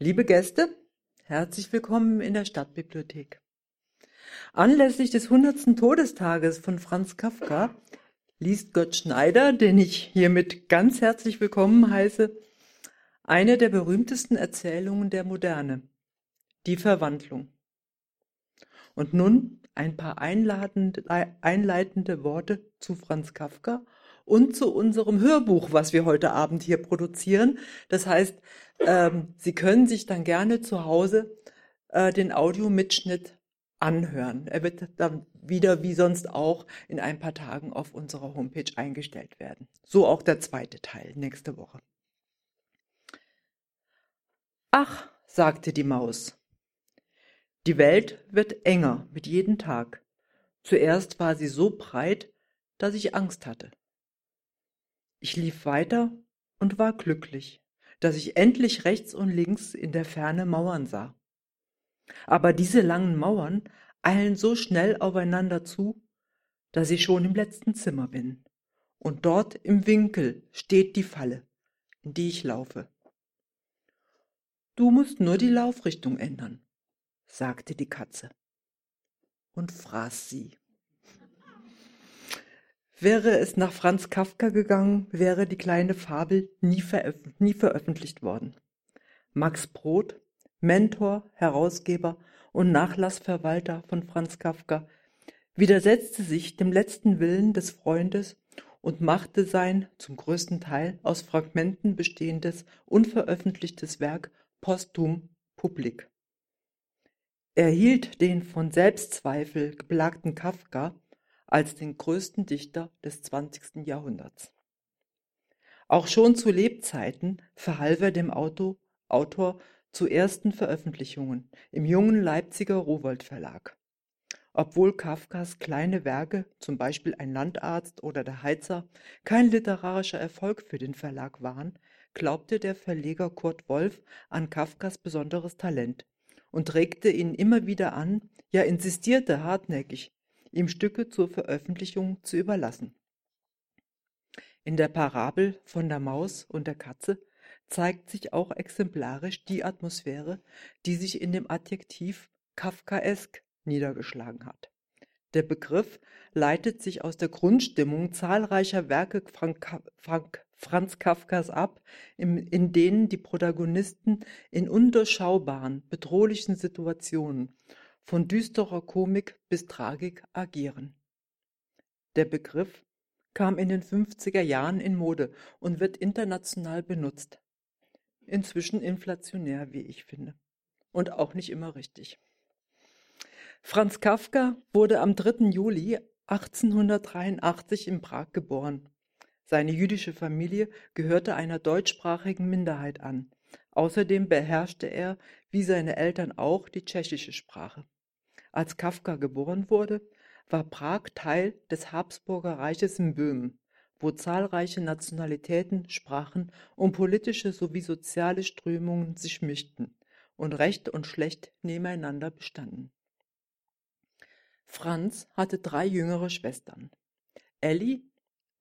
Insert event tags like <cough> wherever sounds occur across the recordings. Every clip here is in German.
Liebe Gäste, herzlich willkommen in der Stadtbibliothek. Anlässlich des 100. Todestages von Franz Kafka liest Gott Schneider, den ich hiermit ganz herzlich willkommen heiße, eine der berühmtesten Erzählungen der Moderne, die Verwandlung. Und nun ein paar einleitende Worte zu Franz Kafka und zu unserem Hörbuch, was wir heute Abend hier produzieren. Das heißt, ähm, Sie können sich dann gerne zu Hause äh, den Audiomitschnitt anhören. Er wird dann wieder wie sonst auch in ein paar Tagen auf unserer Homepage eingestellt werden. So auch der zweite Teil nächste Woche. Ach, sagte die Maus, die Welt wird enger mit jedem Tag. Zuerst war sie so breit, dass ich Angst hatte. Ich lief weiter und war glücklich, dass ich endlich rechts und links in der Ferne Mauern sah. Aber diese langen Mauern eilen so schnell aufeinander zu, dass ich schon im letzten Zimmer bin. Und dort im Winkel steht die Falle, in die ich laufe. Du musst nur die Laufrichtung ändern, sagte die Katze und fraß sie. Wäre es nach Franz Kafka gegangen, wäre die kleine Fabel nie, veröf nie veröffentlicht worden. Max Brod, Mentor, Herausgeber und Nachlassverwalter von Franz Kafka, widersetzte sich dem letzten Willen des Freundes und machte sein zum größten Teil aus Fragmenten bestehendes unveröffentlichtes Werk posthum publik. Er hielt den von Selbstzweifel geplagten Kafka als den größten Dichter des 20. Jahrhunderts. Auch schon zu Lebzeiten verhalf er dem Auto, Autor zu ersten Veröffentlichungen im jungen Leipziger Rowohlt Verlag. Obwohl Kafkas kleine Werke, zum Beispiel Ein Landarzt oder Der Heizer, kein literarischer Erfolg für den Verlag waren, glaubte der Verleger Kurt Wolf an Kafkas besonderes Talent und regte ihn immer wieder an, ja insistierte hartnäckig, ihm Stücke zur Veröffentlichung zu überlassen. In der Parabel von der Maus und der Katze zeigt sich auch exemplarisch die Atmosphäre, die sich in dem Adjektiv Kafkaesk niedergeschlagen hat. Der Begriff leitet sich aus der Grundstimmung zahlreicher Werke Frank, Frank, Franz Kafkas ab, in, in denen die Protagonisten in undurchschaubaren, bedrohlichen Situationen von düsterer Komik bis Tragik agieren. Der Begriff kam in den 50er Jahren in Mode und wird international benutzt. Inzwischen inflationär, wie ich finde. Und auch nicht immer richtig. Franz Kafka wurde am 3. Juli 1883 in Prag geboren. Seine jüdische Familie gehörte einer deutschsprachigen Minderheit an. Außerdem beherrschte er, wie seine Eltern auch, die tschechische Sprache. Als Kafka geboren wurde, war Prag Teil des Habsburger Reiches in Böhmen, wo zahlreiche Nationalitäten, Sprachen und politische sowie soziale Strömungen sich mischten und Recht und Schlecht nebeneinander bestanden. Franz hatte drei jüngere Schwestern, Elli,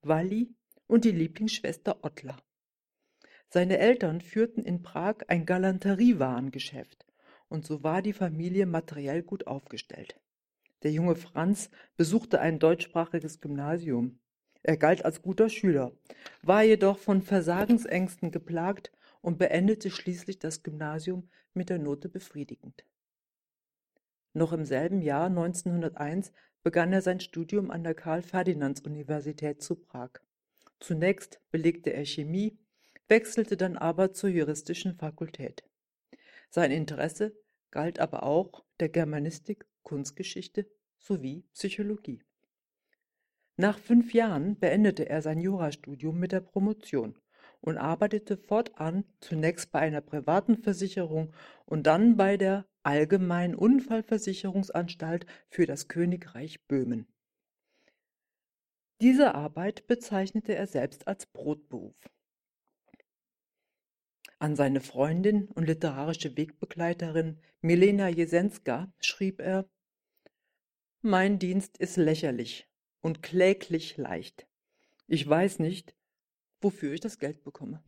Walli und die Lieblingsschwester Ottla. Seine Eltern führten in Prag ein Galanteriewarengeschäft und so war die Familie materiell gut aufgestellt. Der junge Franz besuchte ein deutschsprachiges Gymnasium. Er galt als guter Schüler, war jedoch von Versagensängsten geplagt und beendete schließlich das Gymnasium mit der Note befriedigend. Noch im selben Jahr 1901 begann er sein Studium an der Karl-Ferdinands-Universität zu Prag. Zunächst belegte er Chemie, wechselte dann aber zur juristischen Fakultät. Sein Interesse galt aber auch der Germanistik, Kunstgeschichte sowie Psychologie. Nach fünf Jahren beendete er sein Jurastudium mit der Promotion und arbeitete fortan zunächst bei einer privaten Versicherung und dann bei der Allgemeinen Unfallversicherungsanstalt für das Königreich Böhmen. Diese Arbeit bezeichnete er selbst als Brotberuf. An seine Freundin und literarische Wegbegleiterin Milena Jesenska schrieb er Mein Dienst ist lächerlich und kläglich leicht. Ich weiß nicht, wofür ich das Geld bekomme.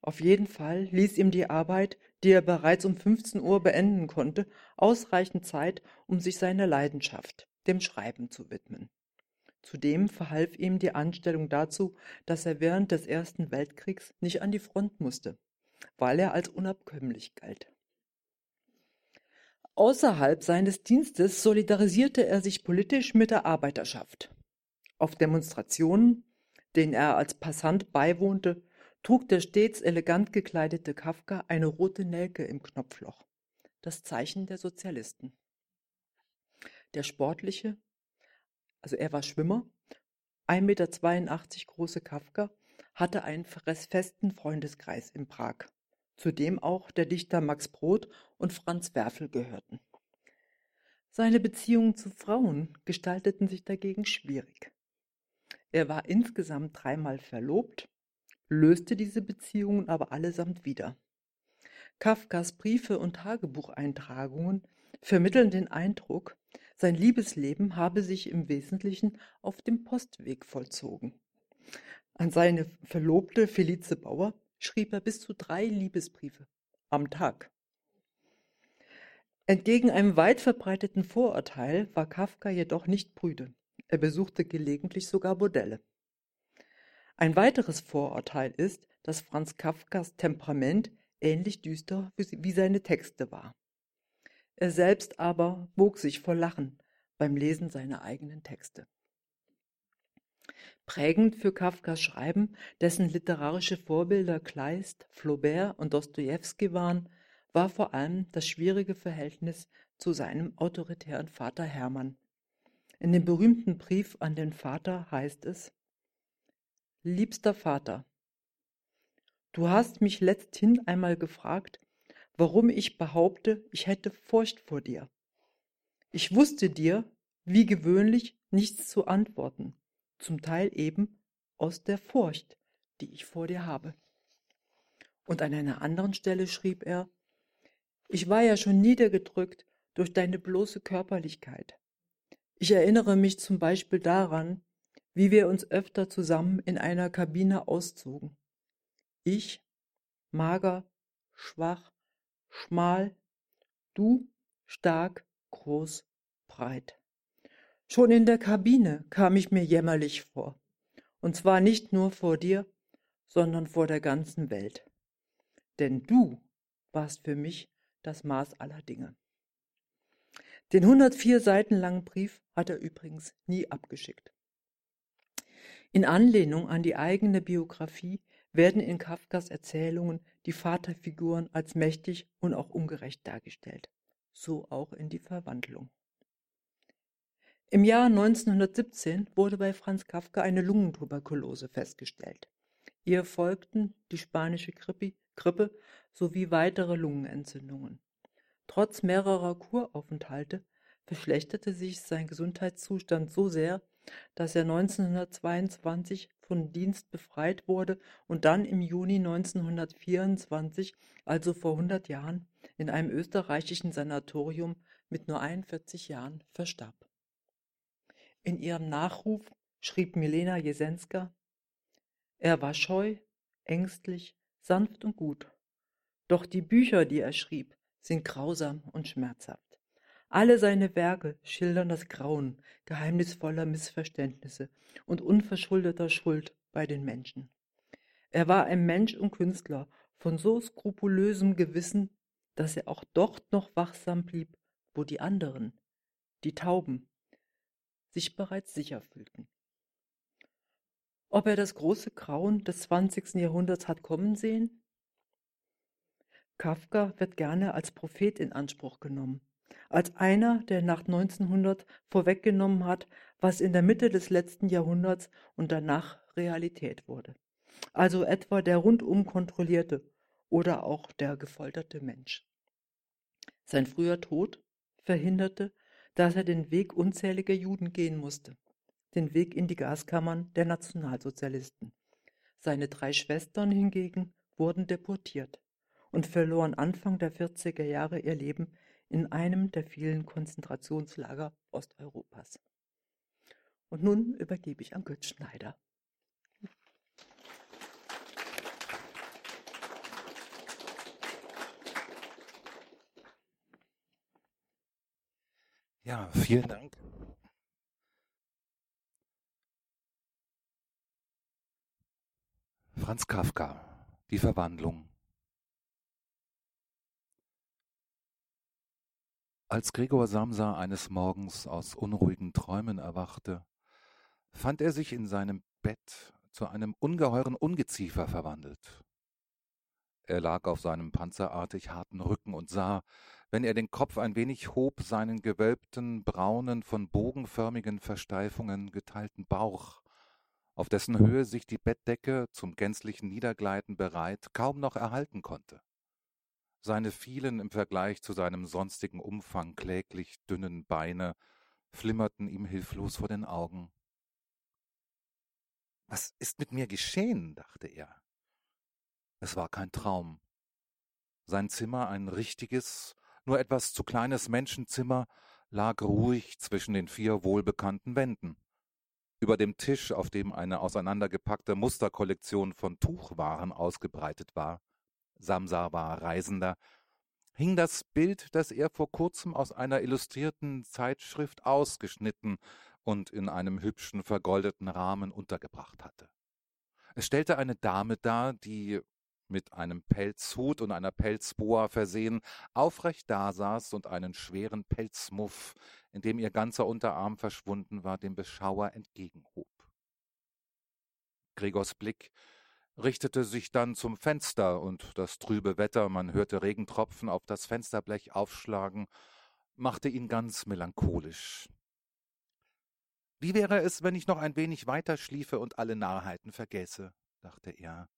Auf jeden Fall ließ ihm die Arbeit, die er bereits um 15 Uhr beenden konnte, ausreichend Zeit, um sich seiner Leidenschaft, dem Schreiben, zu widmen. Zudem verhalf ihm die Anstellung dazu, dass er während des Ersten Weltkriegs nicht an die Front musste, weil er als unabkömmlich galt. Außerhalb seines Dienstes solidarisierte er sich politisch mit der Arbeiterschaft. Auf Demonstrationen, denen er als Passant beiwohnte, trug der stets elegant gekleidete Kafka eine rote Nelke im Knopfloch, das Zeichen der Sozialisten. Der sportliche, also er war Schwimmer, 1,82 Meter große Kafka, hatte einen festen Freundeskreis in Prag, zu dem auch der Dichter Max Brod und Franz Werfel gehörten. Seine Beziehungen zu Frauen gestalteten sich dagegen schwierig. Er war insgesamt dreimal verlobt, löste diese Beziehungen aber allesamt wieder. Kafkas Briefe und Tagebucheintragungen vermitteln den Eindruck, sein Liebesleben habe sich im Wesentlichen auf dem Postweg vollzogen. An seine Verlobte Felice Bauer schrieb er bis zu drei Liebesbriefe am Tag. Entgegen einem weit verbreiteten Vorurteil war Kafka jedoch nicht prüde. Er besuchte gelegentlich sogar Bordelle. Ein weiteres Vorurteil ist, dass Franz Kafkas Temperament ähnlich düster wie seine Texte war. Er selbst aber bog sich vor Lachen beim Lesen seiner eigenen Texte. Prägend für Kafkas Schreiben, dessen literarische Vorbilder Kleist, Flaubert und Dostojewski waren, war vor allem das schwierige Verhältnis zu seinem autoritären Vater Hermann. In dem berühmten Brief an den Vater heißt es Liebster Vater, du hast mich letzthin einmal gefragt, warum ich behaupte, ich hätte Furcht vor dir. Ich wusste dir, wie gewöhnlich, nichts zu antworten, zum Teil eben aus der Furcht, die ich vor dir habe. Und an einer anderen Stelle schrieb er, ich war ja schon niedergedrückt durch deine bloße Körperlichkeit. Ich erinnere mich zum Beispiel daran, wie wir uns öfter zusammen in einer Kabine auszogen. Ich, mager, schwach, schmal, du, stark, groß, breit. Schon in der Kabine kam ich mir jämmerlich vor, und zwar nicht nur vor dir, sondern vor der ganzen Welt. Denn du warst für mich das Maß aller Dinge. Den 104 Seiten langen Brief hat er übrigens nie abgeschickt. In Anlehnung an die eigene Biografie werden in Kafkas Erzählungen die Vaterfiguren als mächtig und auch ungerecht dargestellt, so auch in die Verwandlung. Im Jahr 1917 wurde bei Franz Kafka eine Lungentuberkulose festgestellt. Ihr folgten die spanische Grippe, Grippe sowie weitere Lungenentzündungen. Trotz mehrerer Kuraufenthalte verschlechterte sich sein Gesundheitszustand so sehr, dass er 1922 von Dienst befreit wurde und dann im Juni 1924, also vor 100 Jahren, in einem österreichischen Sanatorium mit nur 41 Jahren verstarb. In ihrem Nachruf schrieb Milena Jesenska, er war scheu, ängstlich, sanft und gut. Doch die Bücher, die er schrieb, sind grausam und schmerzhaft. Alle seine Werke schildern das Grauen geheimnisvoller Missverständnisse und unverschuldeter Schuld bei den Menschen. Er war ein Mensch und Künstler von so skrupulösem Gewissen, dass er auch dort noch wachsam blieb, wo die anderen, die Tauben, sich bereits sicher fühlten. Ob er das große Grauen des 20. Jahrhunderts hat kommen sehen? Kafka wird gerne als Prophet in Anspruch genommen als einer, der nach 1900 vorweggenommen hat, was in der Mitte des letzten Jahrhunderts und danach Realität wurde. Also etwa der rundum kontrollierte oder auch der gefolterte Mensch. Sein früher Tod verhinderte, dass er den Weg unzähliger Juden gehen musste, den Weg in die Gaskammern der Nationalsozialisten. Seine drei Schwestern hingegen wurden deportiert und verloren Anfang der 40er Jahre ihr Leben in einem der vielen Konzentrationslager Osteuropas. Und nun übergebe ich an Götz Schneider. Ja, vielen Dank. Franz Kafka, die Verwandlung. Als Gregor Samsa eines Morgens aus unruhigen Träumen erwachte, fand er sich in seinem Bett zu einem ungeheuren Ungeziefer verwandelt. Er lag auf seinem panzerartig harten Rücken und sah, wenn er den Kopf ein wenig hob, seinen gewölbten, braunen, von bogenförmigen Versteifungen geteilten Bauch, auf dessen Höhe sich die Bettdecke zum gänzlichen Niedergleiten bereit kaum noch erhalten konnte. Seine vielen im Vergleich zu seinem sonstigen Umfang kläglich dünnen Beine flimmerten ihm hilflos vor den Augen. Was ist mit mir geschehen? dachte er. Es war kein Traum. Sein Zimmer, ein richtiges, nur etwas zu kleines Menschenzimmer, lag ruhig zwischen den vier wohlbekannten Wänden. Über dem Tisch, auf dem eine auseinandergepackte Musterkollektion von Tuchwaren ausgebreitet war, Samsa war Reisender, hing das Bild, das er vor kurzem aus einer illustrierten Zeitschrift ausgeschnitten und in einem hübschen vergoldeten Rahmen untergebracht hatte. Es stellte eine Dame dar, die mit einem Pelzhut und einer Pelzboa versehen, aufrecht dasaß und einen schweren Pelzmuff, in dem ihr ganzer Unterarm verschwunden war, dem Beschauer entgegenhob. Gregors Blick richtete sich dann zum Fenster, und das trübe Wetter, man hörte Regentropfen auf das Fensterblech aufschlagen, machte ihn ganz melancholisch. Wie wäre es, wenn ich noch ein wenig weiter schliefe und alle Narrheiten vergäße? dachte er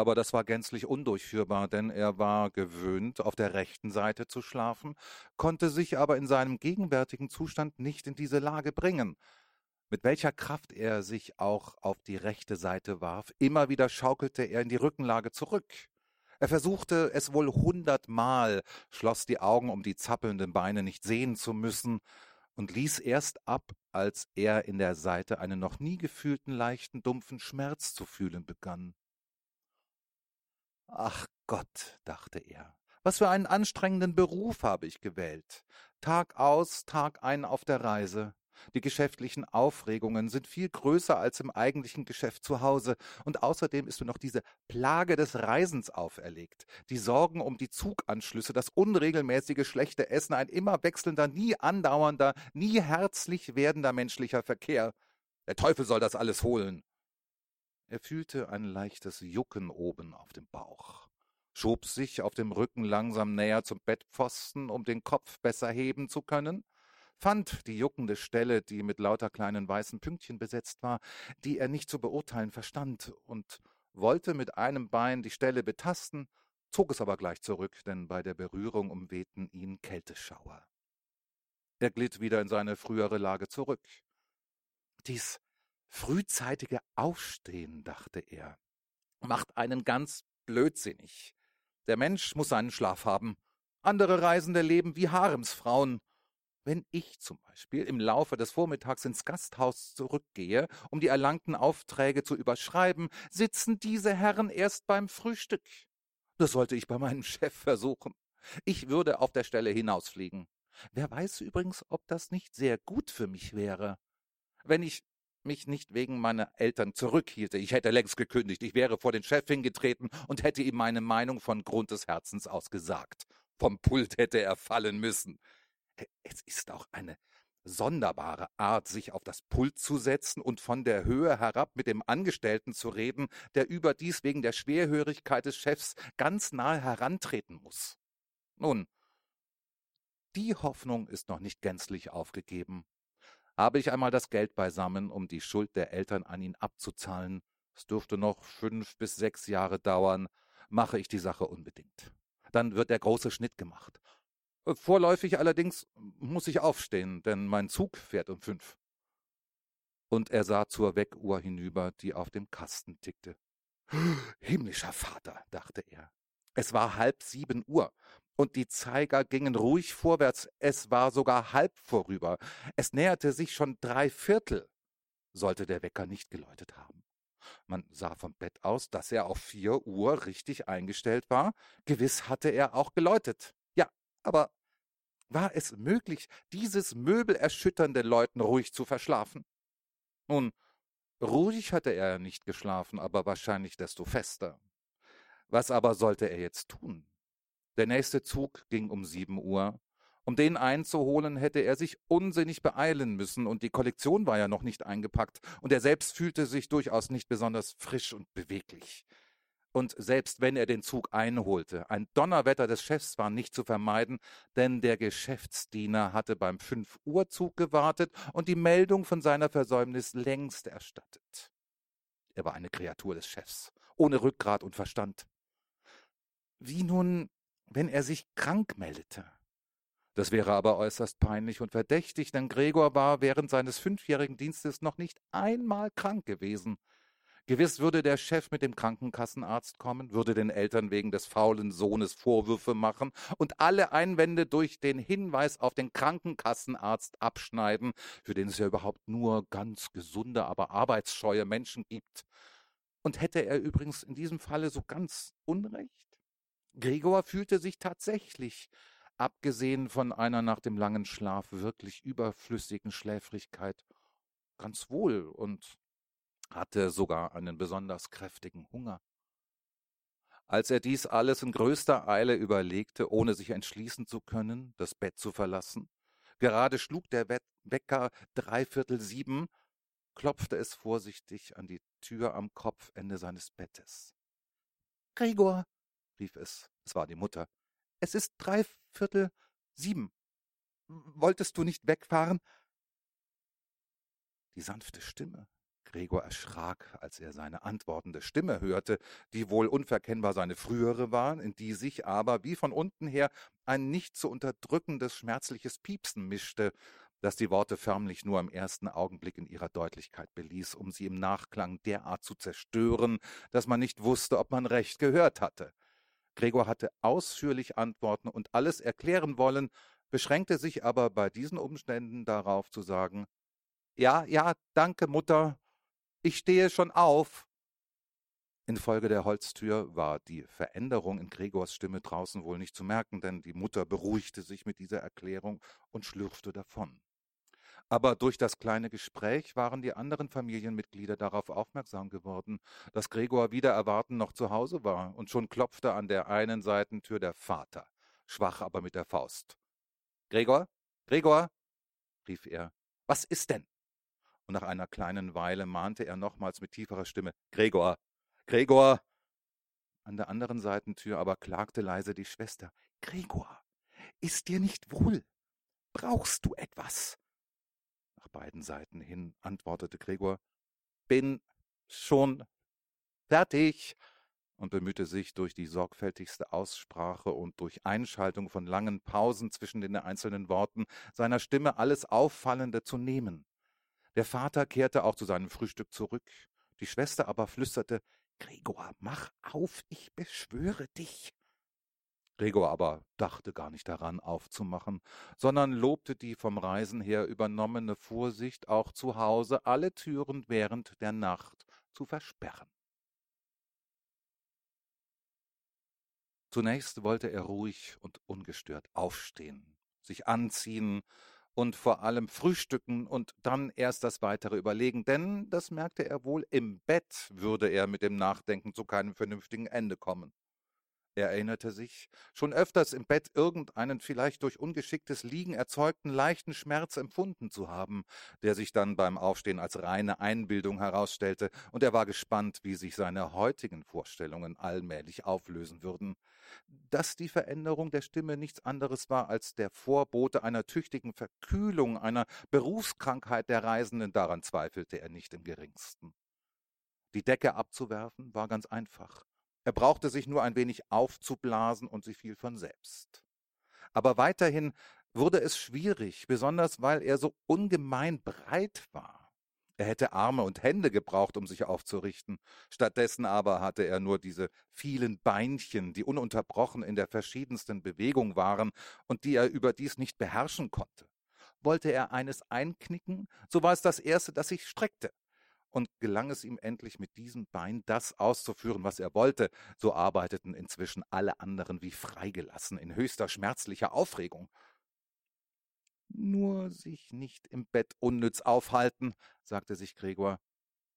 aber das war gänzlich undurchführbar, denn er war gewöhnt, auf der rechten Seite zu schlafen, konnte sich aber in seinem gegenwärtigen Zustand nicht in diese Lage bringen. Mit welcher Kraft er sich auch auf die rechte Seite warf, immer wieder schaukelte er in die Rückenlage zurück. Er versuchte es wohl hundertmal, schloss die Augen, um die zappelnden Beine nicht sehen zu müssen, und ließ erst ab, als er in der Seite einen noch nie gefühlten leichten, dumpfen Schmerz zu fühlen begann. Ach Gott, dachte er, was für einen anstrengenden Beruf habe ich gewählt. Tag aus, Tag ein auf der Reise. Die geschäftlichen Aufregungen sind viel größer als im eigentlichen Geschäft zu Hause, und außerdem ist mir noch diese Plage des Reisens auferlegt. Die Sorgen um die Zuganschlüsse, das unregelmäßige schlechte Essen, ein immer wechselnder, nie andauernder, nie herzlich werdender menschlicher Verkehr. Der Teufel soll das alles holen. Er fühlte ein leichtes Jucken oben auf dem Bauch, schob sich auf dem Rücken langsam näher zum Bettpfosten, um den Kopf besser heben zu können, fand die juckende Stelle, die mit lauter kleinen weißen Pünktchen besetzt war, die er nicht zu beurteilen verstand, und wollte mit einem Bein die Stelle betasten, zog es aber gleich zurück, denn bei der Berührung umwehten ihn Kälteschauer. Er glitt wieder in seine frühere Lage zurück. Dies Frühzeitige Aufstehen, dachte er, macht einen ganz blödsinnig. Der Mensch muss seinen Schlaf haben. Andere Reisende leben wie Haremsfrauen. Wenn ich zum Beispiel im Laufe des Vormittags ins Gasthaus zurückgehe, um die erlangten Aufträge zu überschreiben, sitzen diese Herren erst beim Frühstück. Das sollte ich bei meinem <laughs> Chef versuchen. Ich würde auf der Stelle hinausfliegen. Wer weiß übrigens, ob das nicht sehr gut für mich wäre. Wenn ich mich nicht wegen meiner Eltern zurückhielte. Ich hätte längst gekündigt. Ich wäre vor den Chef hingetreten und hätte ihm meine Meinung von Grund des Herzens aus gesagt. Vom Pult hätte er fallen müssen. Es ist auch eine sonderbare Art, sich auf das Pult zu setzen und von der Höhe herab mit dem Angestellten zu reden, der überdies wegen der Schwerhörigkeit des Chefs ganz nahe herantreten muss. Nun, die Hoffnung ist noch nicht gänzlich aufgegeben. Habe ich einmal das Geld beisammen, um die Schuld der Eltern an ihn abzuzahlen, es dürfte noch fünf bis sechs Jahre dauern, mache ich die Sache unbedingt. Dann wird der große Schnitt gemacht. Vorläufig allerdings muss ich aufstehen, denn mein Zug fährt um fünf. Und er sah zur Weckuhr hinüber, die auf dem Kasten tickte. <gasps> Himmlischer Vater, dachte er. Es war halb sieben Uhr und die Zeiger gingen ruhig vorwärts. Es war sogar halb vorüber. Es näherte sich schon drei Viertel. Sollte der Wecker nicht geläutet haben. Man sah vom Bett aus, dass er auf vier Uhr richtig eingestellt war. Gewiss hatte er auch geläutet. Aber war es möglich, dieses Möbel erschütternde Leuten ruhig zu verschlafen? Nun, ruhig hatte er nicht geschlafen, aber wahrscheinlich desto fester. Was aber sollte er jetzt tun? Der nächste Zug ging um sieben Uhr. Um den einzuholen, hätte er sich unsinnig beeilen müssen, und die Kollektion war ja noch nicht eingepackt, und er selbst fühlte sich durchaus nicht besonders frisch und beweglich. Und selbst wenn er den Zug einholte, ein Donnerwetter des Chefs war nicht zu vermeiden, denn der Geschäftsdiener hatte beim Fünf-Uhr-Zug gewartet und die Meldung von seiner Versäumnis längst erstattet. Er war eine Kreatur des Chefs, ohne Rückgrat und Verstand. Wie nun, wenn er sich krank meldete? Das wäre aber äußerst peinlich und verdächtig, denn Gregor war während seines fünfjährigen Dienstes noch nicht einmal krank gewesen. Gewiss würde der Chef mit dem Krankenkassenarzt kommen, würde den Eltern wegen des faulen Sohnes Vorwürfe machen und alle Einwände durch den Hinweis auf den Krankenkassenarzt abschneiden, für den es ja überhaupt nur ganz gesunde, aber arbeitsscheue Menschen gibt. Und hätte er übrigens in diesem Falle so ganz Unrecht? Gregor fühlte sich tatsächlich, abgesehen von einer nach dem langen Schlaf wirklich überflüssigen Schläfrigkeit, ganz wohl und hatte sogar einen besonders kräftigen Hunger. Als er dies alles in größter Eile überlegte, ohne sich entschließen zu können, das Bett zu verlassen, gerade schlug der Wecker dreiviertel sieben, klopfte es vorsichtig an die Tür am Kopfende seines Bettes. Gregor, rief es, es war die Mutter, es ist dreiviertel sieben. Wolltest du nicht wegfahren? Die sanfte Stimme, Gregor erschrak, als er seine antwortende Stimme hörte, die wohl unverkennbar seine frühere war, in die sich aber wie von unten her ein nicht zu unterdrückendes schmerzliches Piepsen mischte, das die Worte förmlich nur im ersten Augenblick in ihrer Deutlichkeit beließ, um sie im Nachklang derart zu zerstören, dass man nicht wusste, ob man recht gehört hatte. Gregor hatte ausführlich antworten und alles erklären wollen, beschränkte sich aber bei diesen Umständen darauf zu sagen Ja, ja, danke, Mutter, ich stehe schon auf. Infolge der Holztür war die Veränderung in Gregors Stimme draußen wohl nicht zu merken, denn die Mutter beruhigte sich mit dieser Erklärung und schlürfte davon. Aber durch das kleine Gespräch waren die anderen Familienmitglieder darauf aufmerksam geworden, dass Gregor wieder erwarten noch zu Hause war, und schon klopfte an der einen Seitentür der Vater, schwach aber mit der Faust. Gregor, Gregor, rief er, was ist denn? Und nach einer kleinen Weile mahnte er nochmals mit tieferer Stimme Gregor, Gregor. An der anderen Seitentür aber klagte leise die Schwester Gregor, ist dir nicht wohl? Brauchst du etwas? Nach beiden Seiten hin antwortete Gregor Bin schon fertig und bemühte sich durch die sorgfältigste Aussprache und durch Einschaltung von langen Pausen zwischen den einzelnen Worten seiner Stimme alles Auffallende zu nehmen. Der Vater kehrte auch zu seinem Frühstück zurück. Die Schwester aber flüsterte, Gregor, mach auf, ich beschwöre dich. Gregor aber dachte gar nicht daran, aufzumachen, sondern lobte die vom Reisen her übernommene Vorsicht, auch zu Hause alle Türen während der Nacht zu versperren. Zunächst wollte er ruhig und ungestört aufstehen, sich anziehen und vor allem frühstücken und dann erst das weitere überlegen, denn, das merkte er wohl, im Bett würde er mit dem Nachdenken zu keinem vernünftigen Ende kommen. Er erinnerte sich, schon öfters im Bett irgendeinen vielleicht durch ungeschicktes Liegen erzeugten leichten Schmerz empfunden zu haben, der sich dann beim Aufstehen als reine Einbildung herausstellte, und er war gespannt, wie sich seine heutigen Vorstellungen allmählich auflösen würden. Dass die Veränderung der Stimme nichts anderes war als der Vorbote einer tüchtigen Verkühlung, einer Berufskrankheit der Reisenden, daran zweifelte er nicht im geringsten. Die Decke abzuwerfen war ganz einfach. Er brauchte sich nur ein wenig aufzublasen und sie fiel von selbst. Aber weiterhin wurde es schwierig, besonders weil er so ungemein breit war. Er hätte Arme und Hände gebraucht, um sich aufzurichten. Stattdessen aber hatte er nur diese vielen Beinchen, die ununterbrochen in der verschiedensten Bewegung waren und die er überdies nicht beherrschen konnte. Wollte er eines einknicken, so war es das erste, das sich streckte und gelang es ihm endlich mit diesem Bein das auszuführen, was er wollte, so arbeiteten inzwischen alle anderen wie freigelassen in höchster schmerzlicher Aufregung. Nur sich nicht im Bett unnütz aufhalten, sagte sich Gregor.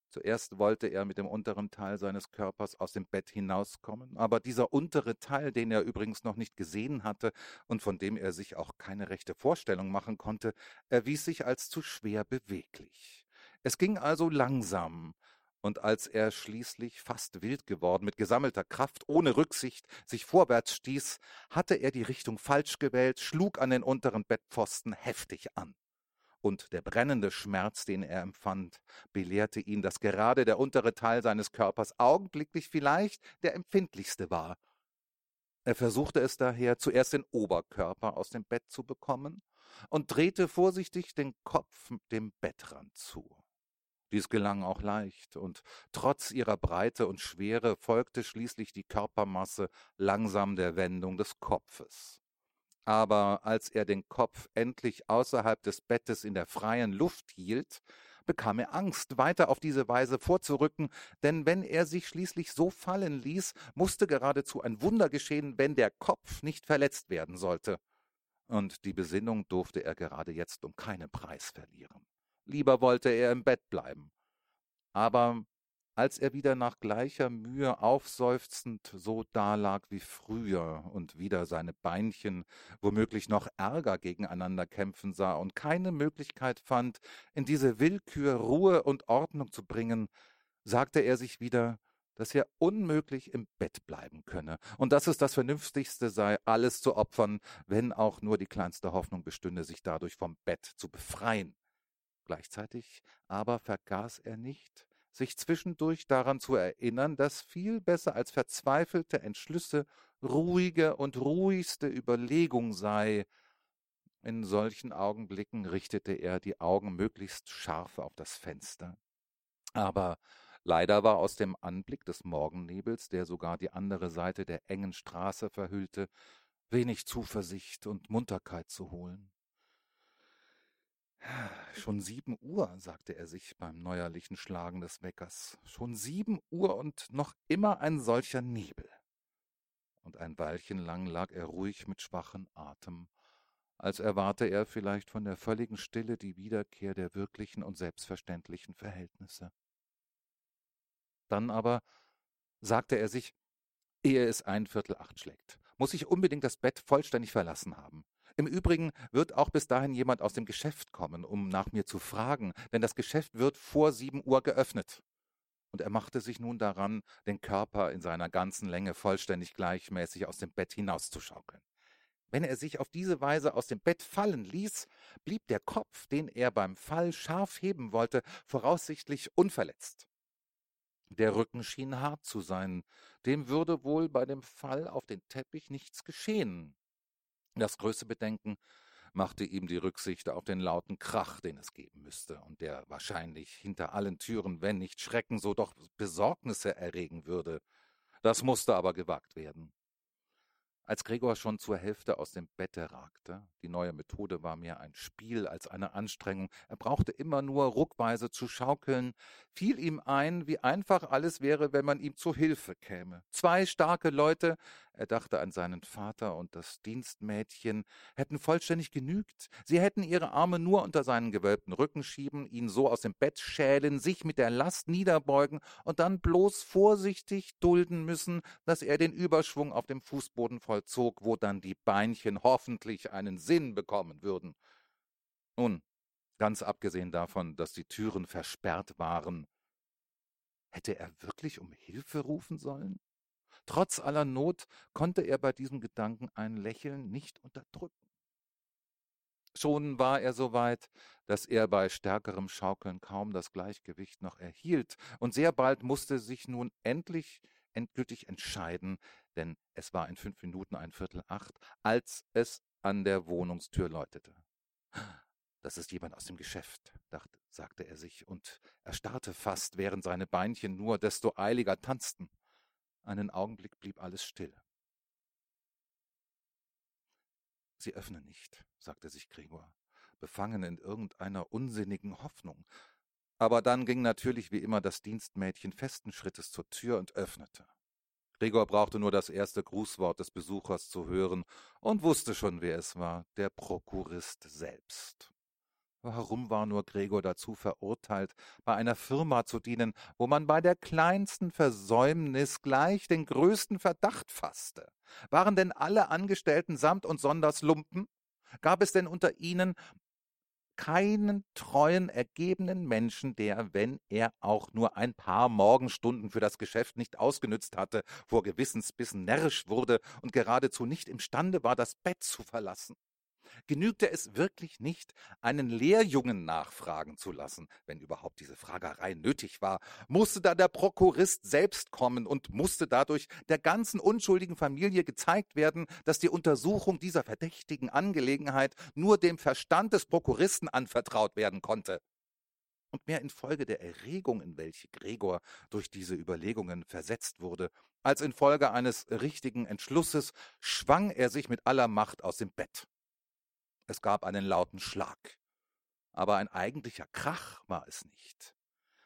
Zuerst wollte er mit dem unteren Teil seines Körpers aus dem Bett hinauskommen, aber dieser untere Teil, den er übrigens noch nicht gesehen hatte und von dem er sich auch keine rechte Vorstellung machen konnte, erwies sich als zu schwer beweglich. Es ging also langsam, und als er schließlich fast wild geworden, mit gesammelter Kraft, ohne Rücksicht, sich vorwärts stieß, hatte er die Richtung falsch gewählt, schlug an den unteren Bettpfosten heftig an und der brennende Schmerz, den er empfand, belehrte ihn, dass gerade der untere Teil seines Körpers augenblicklich vielleicht der empfindlichste war. Er versuchte es daher, zuerst den Oberkörper aus dem Bett zu bekommen und drehte vorsichtig den Kopf dem Bettrand zu. Dies gelang auch leicht, und trotz ihrer Breite und Schwere folgte schließlich die Körpermasse langsam der Wendung des Kopfes aber als er den Kopf endlich außerhalb des Bettes in der freien Luft hielt, bekam er Angst, weiter auf diese Weise vorzurücken, denn wenn er sich schließlich so fallen ließ, musste geradezu ein Wunder geschehen, wenn der Kopf nicht verletzt werden sollte. Und die Besinnung durfte er gerade jetzt um keinen Preis verlieren. Lieber wollte er im Bett bleiben. Aber als er wieder nach gleicher Mühe aufseufzend so dalag wie früher und wieder seine Beinchen womöglich noch ärger gegeneinander kämpfen sah und keine Möglichkeit fand, in diese Willkür Ruhe und Ordnung zu bringen, sagte er sich wieder, dass er unmöglich im Bett bleiben könne und dass es das Vernünftigste sei, alles zu opfern, wenn auch nur die kleinste Hoffnung bestünde, sich dadurch vom Bett zu befreien. Gleichzeitig aber vergaß er nicht, sich zwischendurch daran zu erinnern, dass viel besser als verzweifelte Entschlüsse ruhige und ruhigste Überlegung sei. In solchen Augenblicken richtete er die Augen möglichst scharf auf das Fenster. Aber leider war aus dem Anblick des Morgennebels, der sogar die andere Seite der engen Straße verhüllte, wenig Zuversicht und Munterkeit zu holen. Schon sieben Uhr, sagte er sich beim neuerlichen Schlagen des Weckers. Schon sieben Uhr und noch immer ein solcher Nebel. Und ein Weilchen lang lag er ruhig mit schwachem Atem, als erwarte er vielleicht von der völligen Stille die Wiederkehr der wirklichen und selbstverständlichen Verhältnisse. Dann aber sagte er sich, ehe es ein Viertel acht schlägt, muss ich unbedingt das Bett vollständig verlassen haben. Im Übrigen wird auch bis dahin jemand aus dem Geschäft kommen, um nach mir zu fragen, denn das Geschäft wird vor sieben Uhr geöffnet. Und er machte sich nun daran, den Körper in seiner ganzen Länge vollständig gleichmäßig aus dem Bett hinauszuschaukeln. Wenn er sich auf diese Weise aus dem Bett fallen ließ, blieb der Kopf, den er beim Fall scharf heben wollte, voraussichtlich unverletzt. Der Rücken schien hart zu sein, dem würde wohl bei dem Fall auf den Teppich nichts geschehen. Das größte Bedenken machte ihm die Rücksicht auf den lauten Krach, den es geben müsste, und der wahrscheinlich hinter allen Türen, wenn nicht Schrecken, so doch Besorgnisse erregen würde. Das musste aber gewagt werden. Als Gregor schon zur Hälfte aus dem Bette ragte, die neue Methode war mehr ein Spiel als eine Anstrengung, er brauchte immer nur ruckweise zu schaukeln, fiel ihm ein, wie einfach alles wäre, wenn man ihm zu Hilfe käme. Zwei starke Leute, er dachte an seinen Vater und das Dienstmädchen, hätten vollständig genügt. Sie hätten ihre Arme nur unter seinen gewölbten Rücken schieben, ihn so aus dem Bett schälen, sich mit der Last niederbeugen und dann bloß vorsichtig dulden müssen, dass er den Überschwung auf dem Fußboden vollzog, wo dann die Beinchen hoffentlich einen Sinn bekommen würden. Nun, ganz abgesehen davon, dass die Türen versperrt waren, hätte er wirklich um Hilfe rufen sollen? Trotz aller Not konnte er bei diesem Gedanken ein Lächeln nicht unterdrücken. Schon war er so weit, dass er bei stärkerem Schaukeln kaum das Gleichgewicht noch erhielt, und sehr bald musste sich nun endlich endgültig entscheiden, denn es war in fünf Minuten ein Viertel acht, als es an der Wohnungstür läutete. Das ist jemand aus dem Geschäft, dachte, sagte er sich und erstarrte fast, während seine Beinchen nur desto eiliger tanzten. Einen Augenblick blieb alles still. Sie öffnen nicht, sagte sich Gregor, befangen in irgendeiner unsinnigen Hoffnung. Aber dann ging natürlich wie immer das Dienstmädchen festen Schrittes zur Tür und öffnete. Gregor brauchte nur das erste Grußwort des Besuchers zu hören und wusste schon, wer es war, der Prokurist selbst. Warum war nur Gregor dazu verurteilt, bei einer Firma zu dienen, wo man bei der kleinsten Versäumnis gleich den größten Verdacht fasste? Waren denn alle Angestellten samt und sonders Lumpen? Gab es denn unter ihnen keinen treuen, ergebenen Menschen, der, wenn er auch nur ein paar Morgenstunden für das Geschäft nicht ausgenützt hatte, vor Gewissensbissen närrisch wurde und geradezu nicht imstande war, das Bett zu verlassen genügte es wirklich nicht, einen Lehrjungen nachfragen zu lassen, wenn überhaupt diese Fragerei nötig war, musste da der Prokurist selbst kommen und musste dadurch der ganzen unschuldigen Familie gezeigt werden, dass die Untersuchung dieser verdächtigen Angelegenheit nur dem Verstand des Prokuristen anvertraut werden konnte. Und mehr infolge der Erregung, in welche Gregor durch diese Überlegungen versetzt wurde, als infolge eines richtigen Entschlusses, schwang er sich mit aller Macht aus dem Bett. Es gab einen lauten Schlag. Aber ein eigentlicher Krach war es nicht.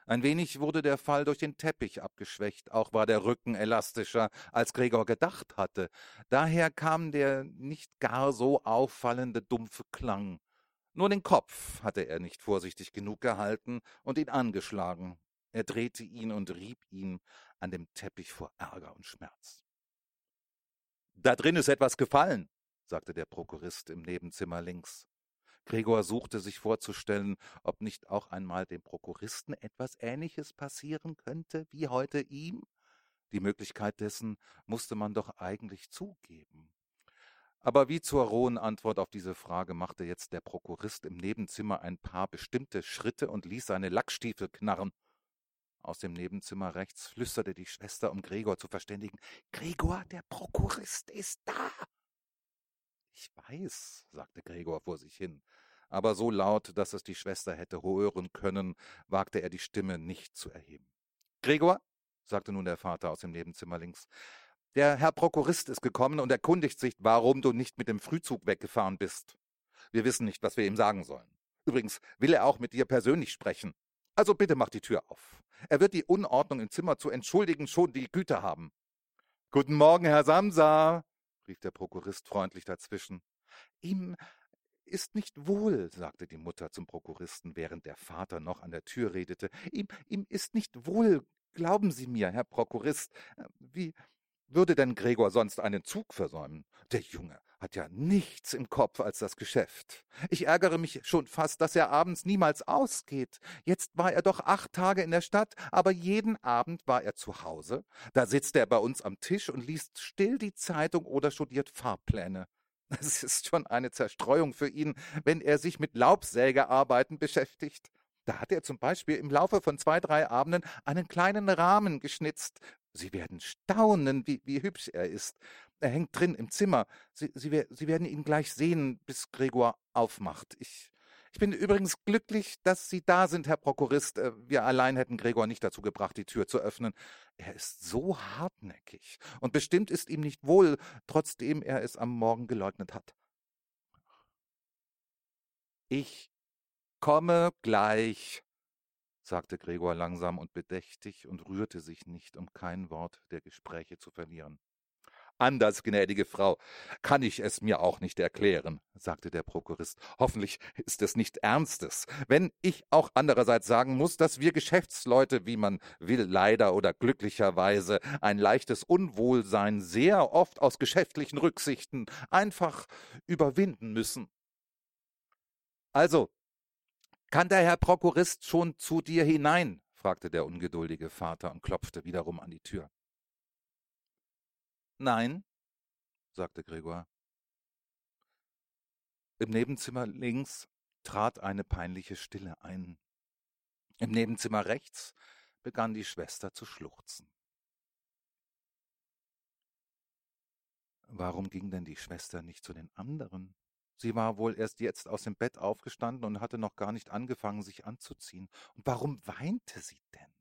Ein wenig wurde der Fall durch den Teppich abgeschwächt, auch war der Rücken elastischer, als Gregor gedacht hatte. Daher kam der nicht gar so auffallende dumpfe Klang. Nur den Kopf hatte er nicht vorsichtig genug gehalten und ihn angeschlagen. Er drehte ihn und rieb ihn an dem Teppich vor Ärger und Schmerz. Da drin ist etwas gefallen, sagte der Prokurist im Nebenzimmer links. Gregor suchte sich vorzustellen, ob nicht auch einmal dem Prokuristen etwas Ähnliches passieren könnte wie heute ihm. Die Möglichkeit dessen musste man doch eigentlich zugeben. Aber wie zur rohen Antwort auf diese Frage machte jetzt der Prokurist im Nebenzimmer ein paar bestimmte Schritte und ließ seine Lackstiefel knarren. Aus dem Nebenzimmer rechts flüsterte die Schwester, um Gregor zu verständigen. Gregor, der Prokurist ist da. Ich weiß, sagte Gregor vor sich hin, aber so laut, dass es die Schwester hätte hören können, wagte er die Stimme nicht zu erheben. Gregor, sagte nun der Vater aus dem Nebenzimmer links, der Herr Prokurist ist gekommen und erkundigt sich, warum du nicht mit dem Frühzug weggefahren bist. Wir wissen nicht, was wir ihm sagen sollen. Übrigens will er auch mit dir persönlich sprechen. Also bitte mach die Tür auf. Er wird die Unordnung im Zimmer zu entschuldigen schon die Güte haben. Guten Morgen, Herr Samsa, rief der Prokurist freundlich dazwischen. Ihm ist nicht wohl, sagte die Mutter zum Prokuristen, während der Vater noch an der Tür redete. Ihm, ihm ist nicht wohl, glauben Sie mir, Herr Prokurist. Wie würde denn Gregor sonst einen Zug versäumen? Der Junge hat ja nichts im Kopf als das Geschäft. Ich ärgere mich schon fast, dass er abends niemals ausgeht. Jetzt war er doch acht Tage in der Stadt, aber jeden Abend war er zu Hause. Da sitzt er bei uns am Tisch und liest still die Zeitung oder studiert Fahrpläne. <laughs> Es ist schon eine Zerstreuung für ihn, wenn er sich mit Laubsägearbeiten beschäftigt. Da hat er zum Beispiel im Laufe von zwei, drei Abenden einen kleinen Rahmen geschnitzt. Sie werden staunen, wie, wie hübsch er ist. Er hängt drin im Zimmer. Sie, Sie, Sie werden ihn gleich sehen, bis Gregor aufmacht. Ich, ich bin übrigens glücklich, dass Sie da sind, Herr Prokurist. Äh, wir allein hätten Gregor nicht dazu gebracht, die Tür zu öffnen. Er ist so hartnäckig. Und bestimmt ist ihm nicht wohl, trotzdem er es am Morgen geleugnet hat. Ich komme gleich, sagte Gregor langsam und bedächtig und rührte sich nicht, um kein Wort der Gespräche zu verlieren. Anders, gnädige Frau, kann ich es mir auch nicht erklären, sagte der Prokurist. Hoffentlich ist es nicht Ernstes. Wenn ich auch andererseits sagen muss, dass wir Geschäftsleute, wie man will, leider oder glücklicherweise, ein leichtes Unwohlsein sehr oft aus geschäftlichen Rücksichten einfach überwinden müssen. Also, kann der Herr Prokurist schon zu dir hinein? fragte der ungeduldige Vater und klopfte wiederum an die Tür. Nein, sagte Gregor. Im Nebenzimmer links trat eine peinliche Stille ein. Im Nebenzimmer rechts begann die Schwester zu schluchzen. Warum ging denn die Schwester nicht zu den anderen? Sie war wohl erst jetzt aus dem Bett aufgestanden und hatte noch gar nicht angefangen, sich anzuziehen. Und warum weinte sie denn?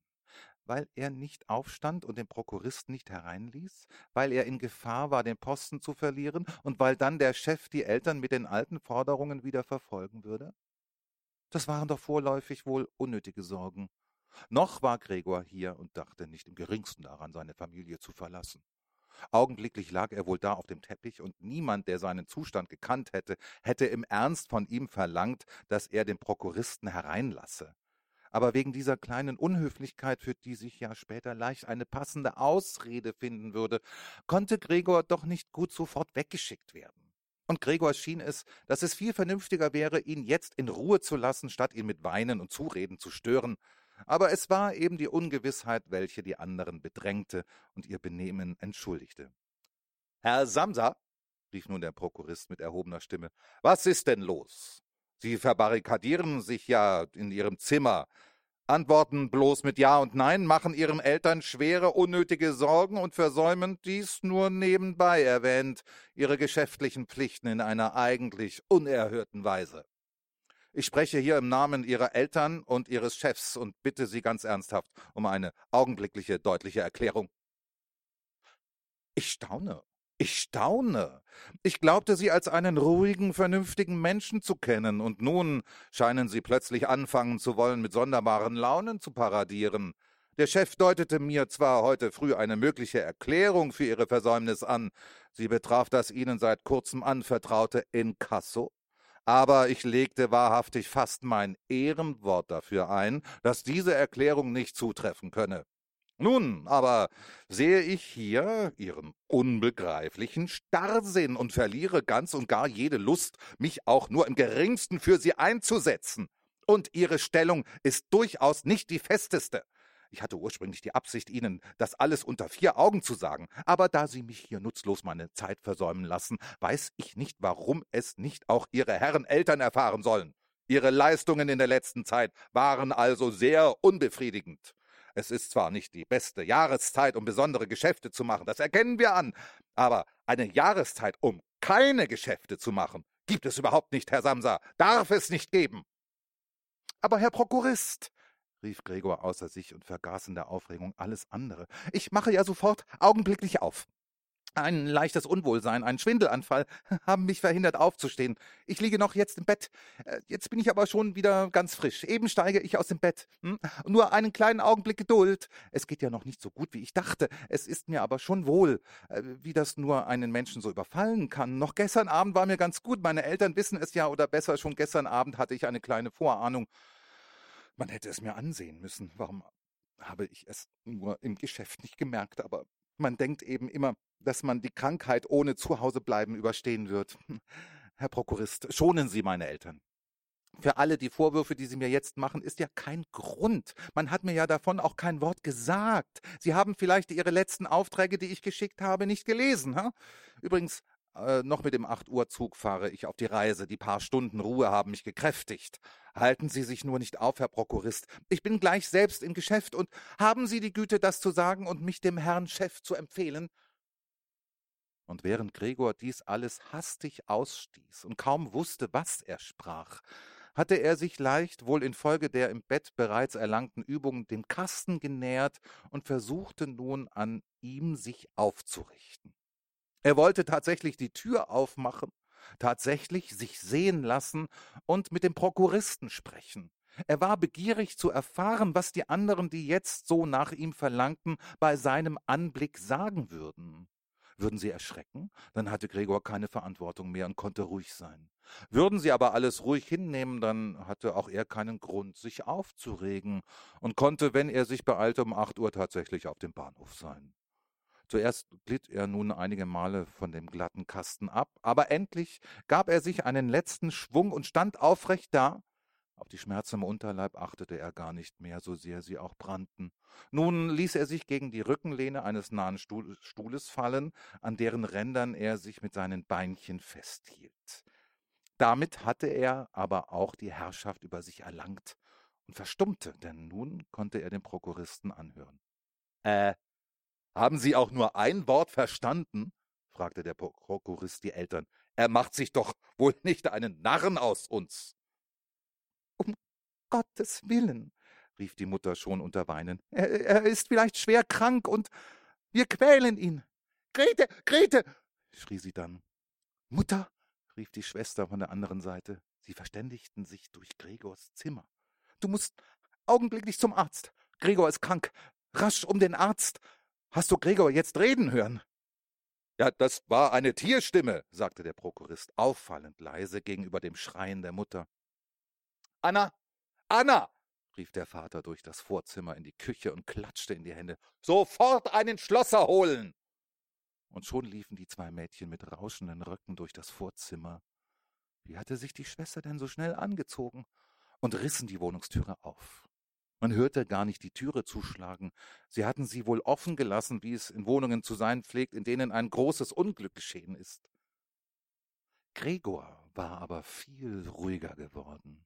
Weil er nicht aufstand und den Prokuristen nicht hereinließ, weil er in Gefahr war, den Posten zu verlieren und weil dann der Chef die Eltern mit den alten Forderungen wieder verfolgen würde? Das waren doch vorläufig wohl unnötige Sorgen. Noch war Gregor hier und dachte nicht im geringsten daran, seine Familie zu verlassen. Augenblicklich lag er wohl da auf dem Teppich, und niemand, der seinen Zustand gekannt hätte, hätte im Ernst von ihm verlangt, dass er den Prokuristen hereinlasse. Aber wegen dieser kleinen Unhöflichkeit, für die sich ja später leicht eine passende Ausrede finden würde, konnte Gregor doch nicht gut sofort weggeschickt werden. Und Gregor schien es, dass es viel vernünftiger wäre, ihn jetzt in Ruhe zu lassen, statt ihn mit Weinen und Zureden zu stören. Aber es war eben die Ungewissheit, welche die anderen bedrängte und ihr Benehmen entschuldigte. Herr Samsa, rief nun der Prokurist mit erhobener Stimme, was ist denn los? Sie verbarrikadieren sich ja in Ihrem Zimmer, antworten bloß mit Ja und Nein, machen Ihren Eltern schwere, unnötige Sorgen und versäumen dies nur nebenbei erwähnt, Ihre geschäftlichen Pflichten in einer eigentlich unerhörten Weise. Ich spreche hier im Namen Ihrer Eltern und Ihres Chefs und bitte Sie ganz ernsthaft um eine augenblickliche, deutliche Erklärung. Ich staune. Ich staune. Ich glaubte Sie als einen ruhigen, vernünftigen Menschen zu kennen, und nun scheinen Sie plötzlich anfangen zu wollen, mit sonderbaren Launen zu paradieren. Der Chef deutete mir zwar heute früh eine mögliche Erklärung für Ihre Versäumnis an, sie betraf das Ihnen seit kurzem anvertraute Inkasso, aber ich legte wahrhaftig fast mein Ehrenwort dafür ein, dass diese Erklärung nicht zutreffen könne. Nun aber sehe ich hier Ihren unbegreiflichen Starrsinn und verliere ganz und gar jede Lust, mich auch nur im geringsten für Sie einzusetzen. Und Ihre Stellung ist durchaus nicht die festeste. Ich hatte ursprünglich die Absicht, Ihnen das alles unter vier Augen zu sagen, aber da Sie mich hier nutzlos meine Zeit versäumen lassen, weiß ich nicht, warum es nicht auch Ihre Herren Eltern erfahren sollen. Ihre Leistungen in der letzten Zeit waren also sehr unbefriedigend. Es ist zwar nicht die beste Jahreszeit, um besondere Geschäfte zu machen, das erkennen wir an, aber eine Jahreszeit, um keine Geschäfte zu machen, gibt es überhaupt nicht, Herr Samsa, darf es nicht geben. Aber Herr Prokurist, rief Gregor außer sich und vergaß in der Aufregung alles andere. Ich mache ja sofort augenblicklich auf. Ein leichtes Unwohlsein, ein Schwindelanfall <laughs> haben mich verhindert aufzustehen. Ich liege noch jetzt im Bett. Äh, jetzt bin ich aber schon wieder ganz frisch. Eben steige ich aus dem Bett. Hm? Nur einen kleinen Augenblick Geduld. Es geht ja noch nicht so gut, wie ich dachte. Es ist mir aber schon wohl, äh, wie das nur einen Menschen so überfallen kann. Noch gestern Abend war mir ganz gut. Meine Eltern wissen es ja, oder besser schon gestern Abend hatte ich eine kleine Vorahnung. Man hätte es mir ansehen müssen. Warum habe ich es nur im Geschäft nicht gemerkt? Aber man denkt eben immer, dass man die Krankheit ohne Zuhausebleiben überstehen wird. Herr Prokurist, schonen Sie meine Eltern. Für alle die Vorwürfe, die Sie mir jetzt machen, ist ja kein Grund. Man hat mir ja davon auch kein Wort gesagt. Sie haben vielleicht Ihre letzten Aufträge, die ich geschickt habe, nicht gelesen. Ha? Übrigens, äh, noch mit dem 8 Uhr Zug fahre ich auf die Reise. Die paar Stunden Ruhe haben mich gekräftigt. Halten Sie sich nur nicht auf, Herr Prokurist. Ich bin gleich selbst im Geschäft und haben Sie die Güte, das zu sagen und mich dem Herrn Chef zu empfehlen? Und während Gregor dies alles hastig ausstieß und kaum wusste, was er sprach, hatte er sich leicht, wohl infolge der im Bett bereits erlangten Übungen, dem Kasten genähert und versuchte nun an ihm sich aufzurichten. Er wollte tatsächlich die Tür aufmachen, tatsächlich sich sehen lassen und mit dem Prokuristen sprechen. Er war begierig zu erfahren, was die anderen, die jetzt so nach ihm verlangten, bei seinem Anblick sagen würden. Würden sie erschrecken, dann hatte Gregor keine Verantwortung mehr und konnte ruhig sein. Würden sie aber alles ruhig hinnehmen, dann hatte auch er keinen Grund, sich aufzuregen und konnte, wenn er sich beeilte, um acht Uhr tatsächlich auf dem Bahnhof sein. Zuerst glitt er nun einige Male von dem glatten Kasten ab, aber endlich gab er sich einen letzten Schwung und stand aufrecht da. Auf die Schmerzen im Unterleib achtete er gar nicht mehr, so sehr sie auch brannten. Nun ließ er sich gegen die Rückenlehne eines nahen Stuhles fallen, an deren Rändern er sich mit seinen Beinchen festhielt. Damit hatte er aber auch die Herrschaft über sich erlangt und verstummte, denn nun konnte er den Prokuristen anhören. Äh, haben Sie auch nur ein Wort verstanden? fragte der Prokurist die Eltern. Er macht sich doch wohl <laughs> nicht einen Narren aus uns. Um Gottes Willen, rief die Mutter schon unter Weinen. Er, er ist vielleicht schwer krank und wir quälen ihn. Grete, Grete, schrie sie dann. Mutter, rief die Schwester von der anderen Seite. Sie verständigten sich durch Gregors Zimmer. Du musst augenblicklich zum Arzt. Gregor ist krank. Rasch um den Arzt. Hast du Gregor jetzt reden hören? Ja, das war eine Tierstimme, sagte der Prokurist auffallend leise gegenüber dem Schreien der Mutter. Anna, Anna, rief der Vater durch das Vorzimmer in die Küche und klatschte in die Hände. Sofort einen Schlosser holen! Und schon liefen die zwei Mädchen mit rauschenden Röcken durch das Vorzimmer. Wie hatte sich die Schwester denn so schnell angezogen? Und rissen die Wohnungstüre auf. Man hörte gar nicht die Türe zuschlagen. Sie hatten sie wohl offen gelassen, wie es in Wohnungen zu sein pflegt, in denen ein großes Unglück geschehen ist. Gregor war aber viel ruhiger geworden.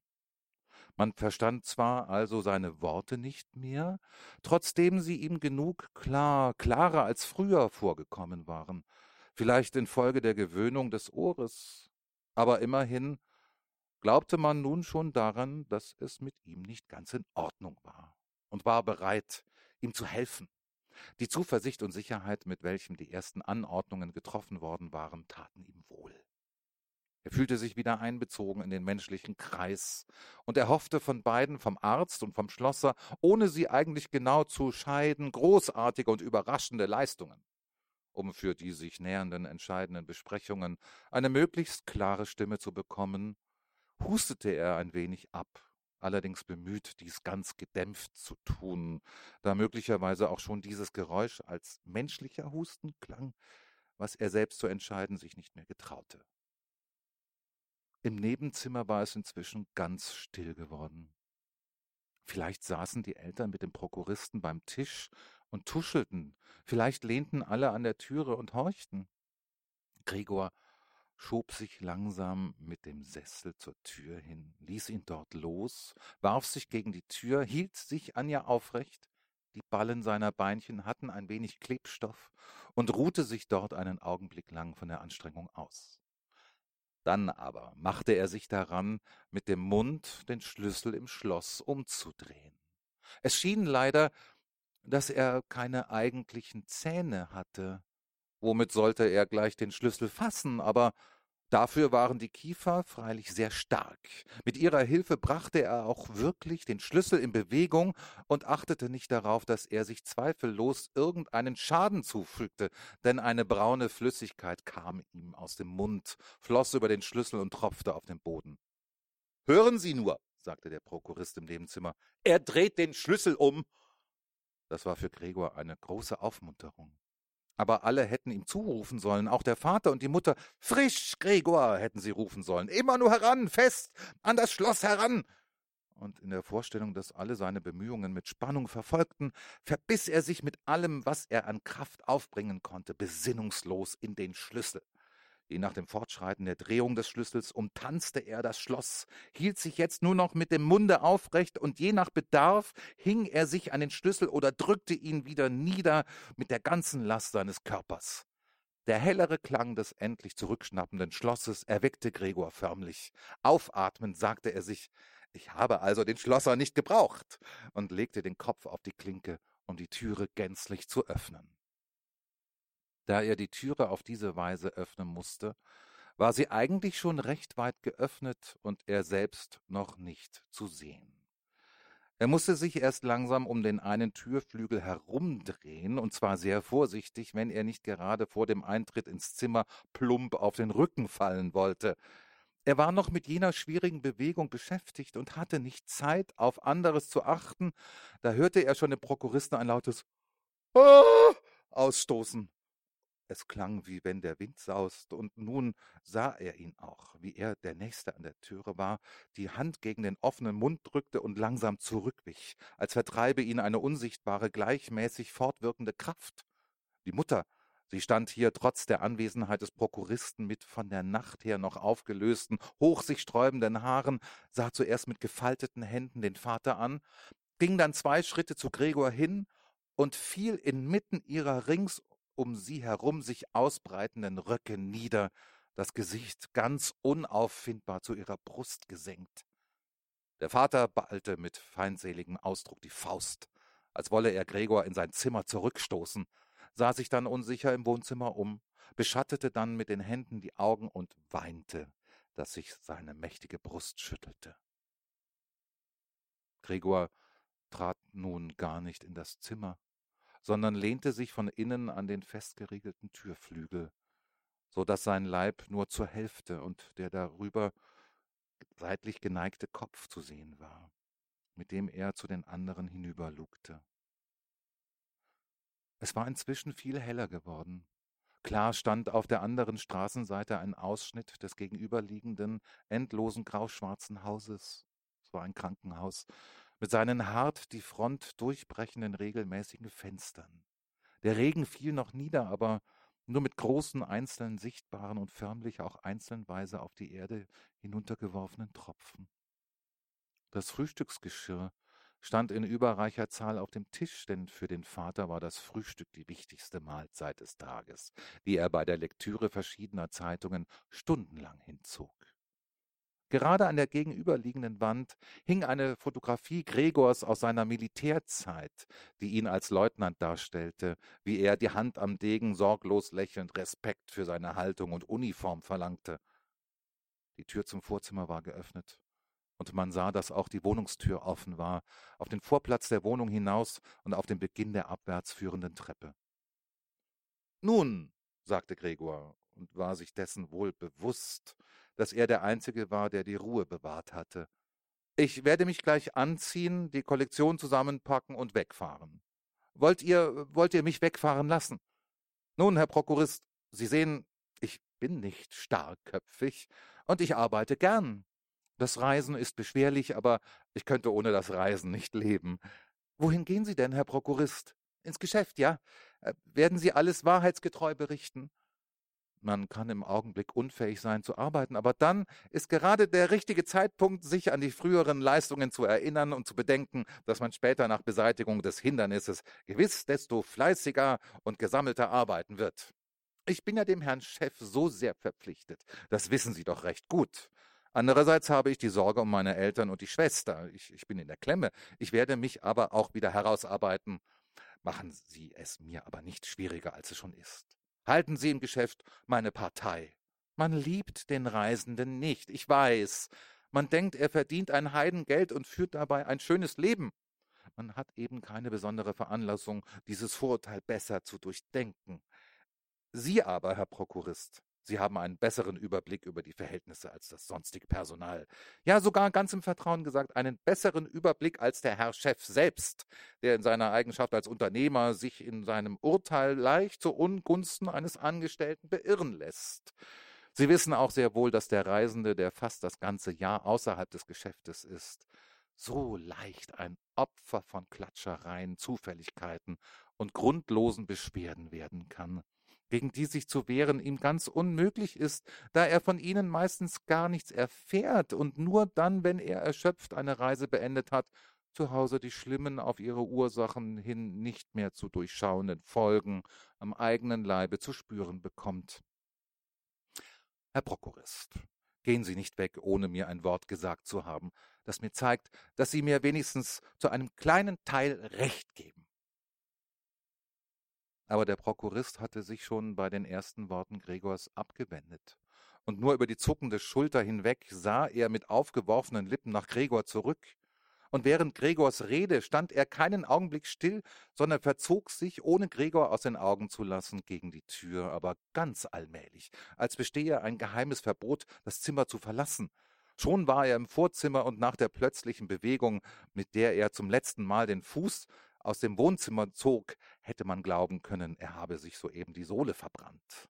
Man verstand zwar also seine Worte nicht mehr, trotzdem sie ihm genug klar, klarer als früher vorgekommen waren, vielleicht infolge der Gewöhnung des Ohres, aber immerhin glaubte man nun schon daran, dass es mit ihm nicht ganz in Ordnung war und war bereit, ihm zu helfen. Die Zuversicht und Sicherheit, mit welchem die ersten Anordnungen getroffen worden waren, taten ihm wohl. Er fühlte sich wieder einbezogen in den menschlichen Kreis und er hoffte von beiden, vom Arzt und vom Schlosser, ohne sie eigentlich genau zu scheiden, großartige und überraschende Leistungen, um für die sich nähernden entscheidenden Besprechungen eine möglichst klare Stimme zu bekommen hustete er ein wenig ab, allerdings bemüht, dies ganz gedämpft zu tun, da möglicherweise auch schon dieses Geräusch als menschlicher Husten klang, was er selbst zu entscheiden sich nicht mehr getraute. Im Nebenzimmer war es inzwischen ganz still geworden. Vielleicht saßen die Eltern mit dem Prokuristen beim Tisch und tuschelten, vielleicht lehnten alle an der Türe und horchten. Gregor schob sich langsam mit dem Sessel zur Tür hin, ließ ihn dort los, warf sich gegen die Tür, hielt sich an ihr aufrecht, die Ballen seiner Beinchen hatten ein wenig Klebstoff und ruhte sich dort einen Augenblick lang von der Anstrengung aus. Dann aber machte er sich daran, mit dem Mund den Schlüssel im Schloss umzudrehen. Es schien leider, dass er keine eigentlichen Zähne hatte, Womit sollte er gleich den Schlüssel fassen, aber dafür waren die Kiefer freilich sehr stark. Mit ihrer Hilfe brachte er auch wirklich den Schlüssel in Bewegung und achtete nicht darauf, dass er sich zweifellos irgendeinen Schaden zufügte, denn eine braune Flüssigkeit kam ihm aus dem Mund, floss über den Schlüssel und tropfte auf den Boden. Hören Sie nur, sagte der Prokurist im Nebenzimmer, er dreht den Schlüssel um. Das war für Gregor eine große Aufmunterung aber alle hätten ihm zurufen sollen, auch der Vater und die Mutter. Frisch, Gregor, hätten sie rufen sollen. Immer nur heran, fest, an das Schloss heran. Und in der Vorstellung, dass alle seine Bemühungen mit Spannung verfolgten, verbiss er sich mit allem, was er an Kraft aufbringen konnte, besinnungslos in den Schlüssel. Je nach dem Fortschreiten der Drehung des Schlüssels umtanzte er das Schloss, hielt sich jetzt nur noch mit dem Munde aufrecht und je nach Bedarf hing er sich an den Schlüssel oder drückte ihn wieder nieder mit der ganzen Last seines Körpers. Der hellere Klang des endlich zurückschnappenden Schlosses erweckte Gregor förmlich. Aufatmend sagte er sich, ich habe also den Schlosser nicht gebraucht, und legte den Kopf auf die Klinke, um die Türe gänzlich zu öffnen. Da er die Türe auf diese Weise öffnen musste, war sie eigentlich schon recht weit geöffnet und er selbst noch nicht zu sehen. Er musste sich erst langsam um den einen Türflügel herumdrehen, und zwar sehr vorsichtig, wenn er nicht gerade vor dem Eintritt ins Zimmer plump auf den Rücken fallen wollte. Er war noch mit jener schwierigen Bewegung beschäftigt und hatte nicht Zeit, auf anderes zu achten, da hörte er schon den Prokuristen ein lautes Ah! ausstoßen. Es klang, wie wenn der Wind saust, und nun sah er ihn auch, wie er, der Nächste an der Türe war, die Hand gegen den offenen Mund drückte und langsam zurückwich, als vertreibe ihn eine unsichtbare, gleichmäßig fortwirkende Kraft. Die Mutter, sie stand hier trotz der Anwesenheit des Prokuristen mit von der Nacht her noch aufgelösten, hoch sich sträubenden Haaren, sah zuerst mit gefalteten Händen den Vater an, ging dann zwei Schritte zu Gregor hin und fiel inmitten ihrer rings um sie herum sich ausbreitenden Röcke nieder, das Gesicht ganz unauffindbar zu ihrer Brust gesenkt. Der Vater ballte mit feindseligem Ausdruck die Faust, als wolle er Gregor in sein Zimmer zurückstoßen, sah sich dann unsicher im Wohnzimmer um, beschattete dann mit den Händen die Augen und weinte, dass sich seine mächtige Brust schüttelte. Gregor trat nun gar nicht in das Zimmer, sondern lehnte sich von innen an den festgeriegelten Türflügel, so dass sein Leib nur zur Hälfte und der darüber seitlich geneigte Kopf zu sehen war, mit dem er zu den anderen hinüberlugte. Es war inzwischen viel heller geworden. Klar stand auf der anderen Straßenseite ein Ausschnitt des gegenüberliegenden, endlosen grauschwarzen Hauses. Es war ein Krankenhaus mit seinen hart die Front durchbrechenden regelmäßigen Fenstern. Der Regen fiel noch nieder, aber nur mit großen einzeln sichtbaren und förmlich auch einzelnweise auf die Erde hinuntergeworfenen Tropfen. Das Frühstücksgeschirr stand in überreicher Zahl auf dem Tisch, denn für den Vater war das Frühstück die wichtigste Mahlzeit des Tages, die er bei der Lektüre verschiedener Zeitungen stundenlang hinzog. Gerade an der gegenüberliegenden Wand hing eine Fotografie Gregors aus seiner Militärzeit, die ihn als Leutnant darstellte, wie er die Hand am Degen sorglos lächelnd Respekt für seine Haltung und Uniform verlangte. Die Tür zum Vorzimmer war geöffnet, und man sah, dass auch die Wohnungstür offen war, auf den Vorplatz der Wohnung hinaus und auf den Beginn der abwärts führenden Treppe. Nun, sagte Gregor und war sich dessen wohl bewusst, dass er der Einzige war, der die Ruhe bewahrt hatte. Ich werde mich gleich anziehen, die Kollektion zusammenpacken und wegfahren. Wollt ihr, wollt ihr mich wegfahren lassen? Nun, Herr Prokurist, Sie sehen, ich bin nicht starkköpfig und ich arbeite gern. Das Reisen ist beschwerlich, aber ich könnte ohne das Reisen nicht leben. Wohin gehen Sie denn, Herr Prokurist? Ins Geschäft, ja? Äh, werden Sie alles wahrheitsgetreu berichten? Man kann im Augenblick unfähig sein zu arbeiten, aber dann ist gerade der richtige Zeitpunkt, sich an die früheren Leistungen zu erinnern und zu bedenken, dass man später nach Beseitigung des Hindernisses gewiss desto fleißiger und gesammelter arbeiten wird. Ich bin ja dem Herrn Chef so sehr verpflichtet. Das wissen Sie doch recht gut. Andererseits habe ich die Sorge um meine Eltern und die Schwester. Ich, ich bin in der Klemme. Ich werde mich aber auch wieder herausarbeiten. Machen Sie es mir aber nicht schwieriger, als es schon ist. Halten Sie im Geschäft meine Partei. Man liebt den Reisenden nicht, ich weiß. Man denkt, er verdient ein Heidengeld und führt dabei ein schönes Leben. Man hat eben keine besondere Veranlassung, dieses Vorurteil besser zu durchdenken. Sie aber, Herr Prokurist, Sie haben einen besseren Überblick über die Verhältnisse als das sonstige Personal. Ja, sogar ganz im Vertrauen gesagt, einen besseren Überblick als der Herr Chef selbst, der in seiner Eigenschaft als Unternehmer sich in seinem Urteil leicht zu Ungunsten eines Angestellten beirren lässt. Sie wissen auch sehr wohl, dass der Reisende, der fast das ganze Jahr außerhalb des Geschäftes ist, so leicht ein Opfer von Klatschereien, Zufälligkeiten und grundlosen Beschwerden werden kann gegen die sich zu wehren ihm ganz unmöglich ist, da er von ihnen meistens gar nichts erfährt und nur dann, wenn er erschöpft eine Reise beendet hat, zu Hause die schlimmen auf ihre Ursachen hin nicht mehr zu durchschauenden Folgen am eigenen Leibe zu spüren bekommt. Herr Prokurist, gehen Sie nicht weg, ohne mir ein Wort gesagt zu haben, das mir zeigt, dass Sie mir wenigstens zu einem kleinen Teil Recht geben. Aber der Prokurist hatte sich schon bei den ersten Worten Gregors abgewendet. Und nur über die zuckende Schulter hinweg sah er mit aufgeworfenen Lippen nach Gregor zurück. Und während Gregors Rede stand er keinen Augenblick still, sondern verzog sich, ohne Gregor aus den Augen zu lassen, gegen die Tür, aber ganz allmählich, als bestehe ein geheimes Verbot, das Zimmer zu verlassen. Schon war er im Vorzimmer und nach der plötzlichen Bewegung, mit der er zum letzten Mal den Fuß aus dem Wohnzimmer zog, hätte man glauben können, er habe sich soeben die Sohle verbrannt.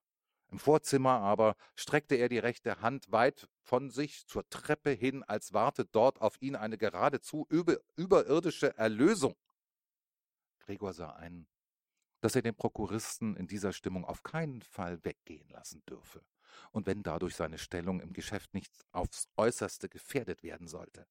Im Vorzimmer aber streckte er die rechte Hand weit von sich zur Treppe hin, als warte dort auf ihn eine geradezu über, überirdische Erlösung. Gregor sah ein, dass er den Prokuristen in dieser Stimmung auf keinen Fall weggehen lassen dürfe, und wenn dadurch seine Stellung im Geschäft nicht aufs äußerste gefährdet werden sollte.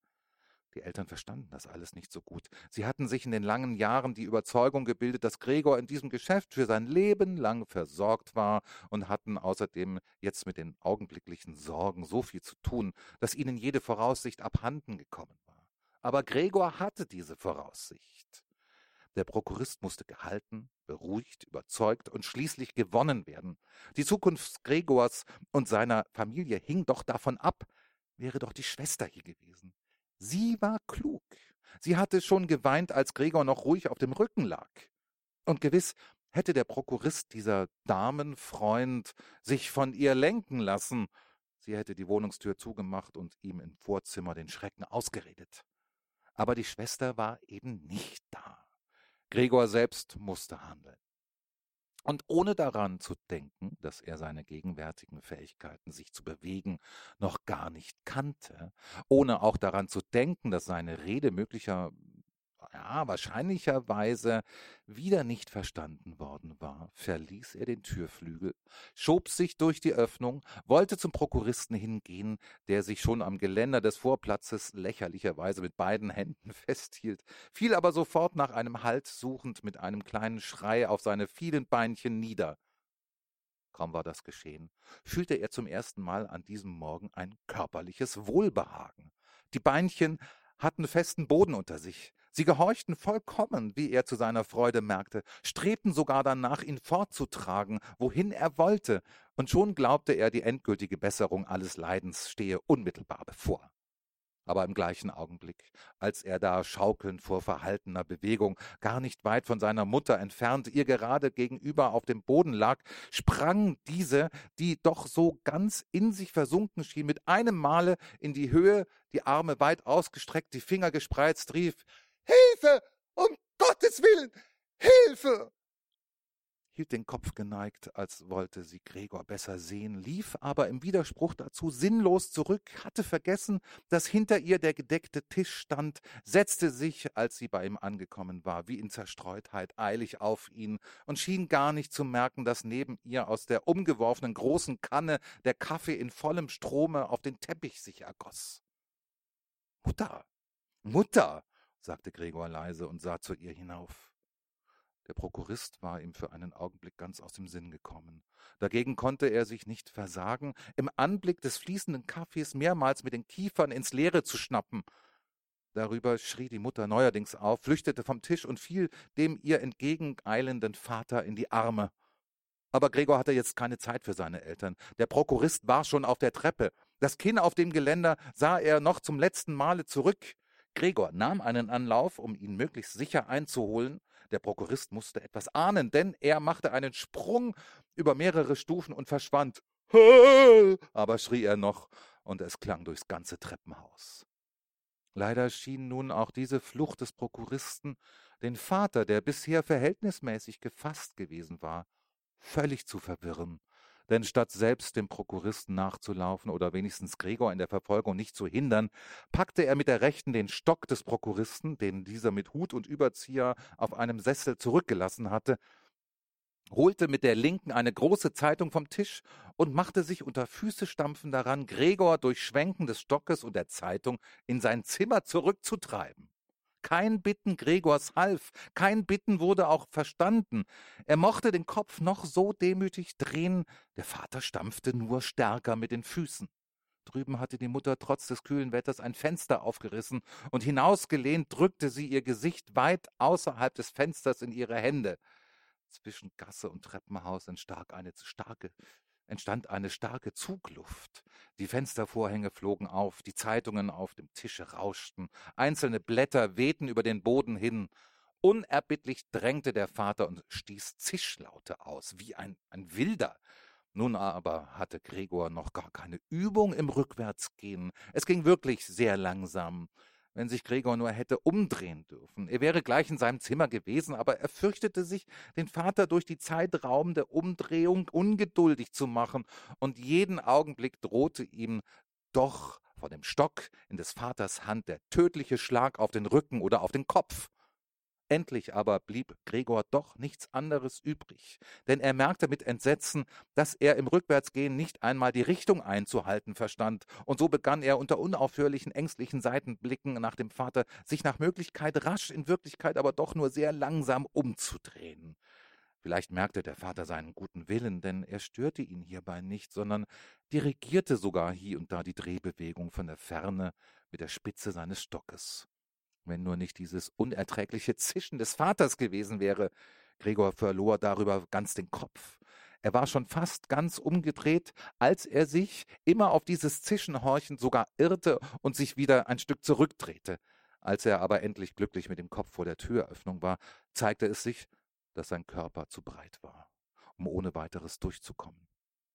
Die Eltern verstanden das alles nicht so gut. Sie hatten sich in den langen Jahren die Überzeugung gebildet, dass Gregor in diesem Geschäft für sein Leben lang versorgt war und hatten außerdem jetzt mit den augenblicklichen Sorgen so viel zu tun, dass ihnen jede Voraussicht abhanden gekommen war. Aber Gregor hatte diese Voraussicht. Der Prokurist musste gehalten, beruhigt, überzeugt und schließlich gewonnen werden. Die Zukunft Gregors und seiner Familie hing doch davon ab, wäre doch die Schwester hier gewesen. Sie war klug. Sie hatte schon geweint, als Gregor noch ruhig auf dem Rücken lag. Und gewiss, hätte der Prokurist, dieser Damenfreund, sich von ihr lenken lassen, sie hätte die Wohnungstür zugemacht und ihm im Vorzimmer den Schrecken ausgeredet. Aber die Schwester war eben nicht da. Gregor selbst musste handeln. Und ohne daran zu denken, dass er seine gegenwärtigen Fähigkeiten, sich zu bewegen, noch gar nicht kannte, ohne auch daran zu denken, dass seine Rede möglicher ja, wahrscheinlicherweise wieder nicht verstanden worden war, verließ er den Türflügel, schob sich durch die Öffnung, wollte zum Prokuristen hingehen, der sich schon am Geländer des Vorplatzes lächerlicherweise mit beiden Händen <laughs> festhielt, fiel aber sofort nach einem Halt suchend mit einem kleinen Schrei auf seine vielen Beinchen nieder. Kaum war das geschehen, fühlte er zum ersten Mal an diesem Morgen ein körperliches Wohlbehagen. Die Beinchen hatten festen Boden unter sich, Sie gehorchten vollkommen, wie er zu seiner Freude merkte, strebten sogar danach, ihn fortzutragen, wohin er wollte, und schon glaubte er, die endgültige Besserung alles Leidens stehe unmittelbar bevor. Aber im gleichen Augenblick, als er da schaukelnd vor verhaltener Bewegung, gar nicht weit von seiner Mutter entfernt, ihr gerade gegenüber auf dem Boden lag, sprang diese, die doch so ganz in sich versunken schien, mit einem Male in die Höhe, die Arme weit ausgestreckt, die Finger gespreizt, rief Hilfe! Um Gottes Willen! Hilfe! hielt den Kopf geneigt, als wollte sie Gregor besser sehen, lief aber im Widerspruch dazu sinnlos zurück, hatte vergessen, dass hinter ihr der gedeckte Tisch stand, setzte sich, als sie bei ihm angekommen war, wie in Zerstreutheit eilig auf ihn und schien gar nicht zu merken, dass neben ihr aus der umgeworfenen großen Kanne der Kaffee in vollem Strome auf den Teppich sich ergoss. Mutter, Mutter, sagte Gregor leise und sah zu ihr hinauf. Der Prokurist war ihm für einen Augenblick ganz aus dem Sinn gekommen. Dagegen konnte er sich nicht versagen, im Anblick des fließenden Kaffees mehrmals mit den Kiefern ins Leere zu schnappen. Darüber schrie die Mutter neuerdings auf, flüchtete vom Tisch und fiel dem ihr entgegeneilenden Vater in die Arme. Aber Gregor hatte jetzt keine Zeit für seine Eltern. Der Prokurist war schon auf der Treppe. Das Kinn auf dem Geländer sah er noch zum letzten Male zurück. Gregor nahm einen Anlauf, um ihn möglichst sicher einzuholen. Der Prokurist musste etwas ahnen, denn er machte einen Sprung über mehrere Stufen und verschwand. Aber schrie er noch, und es klang durchs ganze Treppenhaus. Leider schien nun auch diese Flucht des Prokuristen den Vater, der bisher verhältnismäßig gefasst gewesen war, völlig zu verwirren denn statt selbst dem Prokuristen nachzulaufen oder wenigstens Gregor in der Verfolgung nicht zu hindern, packte er mit der rechten den Stock des Prokuristen, den dieser mit Hut und Überzieher auf einem Sessel zurückgelassen hatte, holte mit der linken eine große Zeitung vom Tisch und machte sich unter Füßestampfen daran, Gregor durch Schwenken des Stockes und der Zeitung in sein Zimmer zurückzutreiben. Kein Bitten Gregors half, kein Bitten wurde auch verstanden. Er mochte den Kopf noch so demütig drehen, der Vater stampfte nur stärker mit den Füßen. Drüben hatte die Mutter trotz des kühlen Wetters ein Fenster aufgerissen, und hinausgelehnt drückte sie ihr Gesicht weit außerhalb des Fensters in ihre Hände. Zwischen Gasse und Treppenhaus entstand eine starke, entstand eine starke Zugluft. Die Fenstervorhänge flogen auf, die Zeitungen auf dem Tische rauschten, einzelne Blätter wehten über den Boden hin. Unerbittlich drängte der Vater und stieß Zischlaute aus, wie ein, ein Wilder. Nun aber hatte Gregor noch gar keine Übung im Rückwärtsgehen. Es ging wirklich sehr langsam wenn sich Gregor nur hätte umdrehen dürfen. Er wäre gleich in seinem Zimmer gewesen, aber er fürchtete sich, den Vater durch die Zeitraum der Umdrehung ungeduldig zu machen, und jeden Augenblick drohte ihm doch vor dem Stock in des Vaters Hand der tödliche Schlag auf den Rücken oder auf den Kopf. Endlich aber blieb Gregor doch nichts anderes übrig, denn er merkte mit Entsetzen, dass er im Rückwärtsgehen nicht einmal die Richtung einzuhalten verstand, und so begann er unter unaufhörlichen ängstlichen Seitenblicken nach dem Vater, sich nach Möglichkeit rasch, in Wirklichkeit aber doch nur sehr langsam umzudrehen. Vielleicht merkte der Vater seinen guten Willen, denn er störte ihn hierbei nicht, sondern dirigierte sogar hie und da die Drehbewegung von der Ferne mit der Spitze seines Stockes wenn nur nicht dieses unerträgliche Zischen des Vaters gewesen wäre. Gregor verlor darüber ganz den Kopf. Er war schon fast ganz umgedreht, als er sich, immer auf dieses Zischen horchend, sogar irrte und sich wieder ein Stück zurückdrehte. Als er aber endlich glücklich mit dem Kopf vor der Türöffnung war, zeigte es sich, dass sein Körper zu breit war, um ohne weiteres durchzukommen.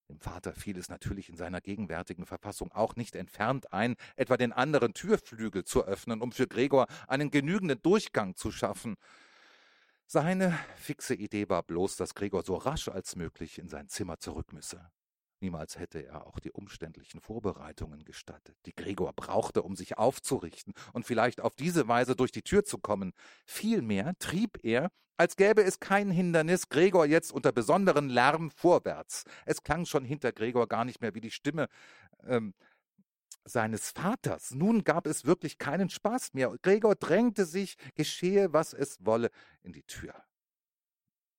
Dem Vater fiel es natürlich in seiner gegenwärtigen Verfassung auch nicht entfernt ein, etwa den anderen Türflügel zu öffnen, um für Gregor einen genügenden Durchgang zu schaffen. Seine fixe Idee war bloß, dass Gregor so rasch als möglich in sein Zimmer zurück müsse. Niemals hätte er auch die umständlichen Vorbereitungen gestattet, die Gregor brauchte, um sich aufzurichten und vielleicht auf diese Weise durch die Tür zu kommen. Vielmehr trieb er, als gäbe es kein Hindernis, Gregor jetzt unter besonderen Lärm vorwärts. Es klang schon hinter Gregor gar nicht mehr wie die Stimme ähm, seines Vaters. Nun gab es wirklich keinen Spaß mehr. Gregor drängte sich, geschehe, was es wolle, in die Tür.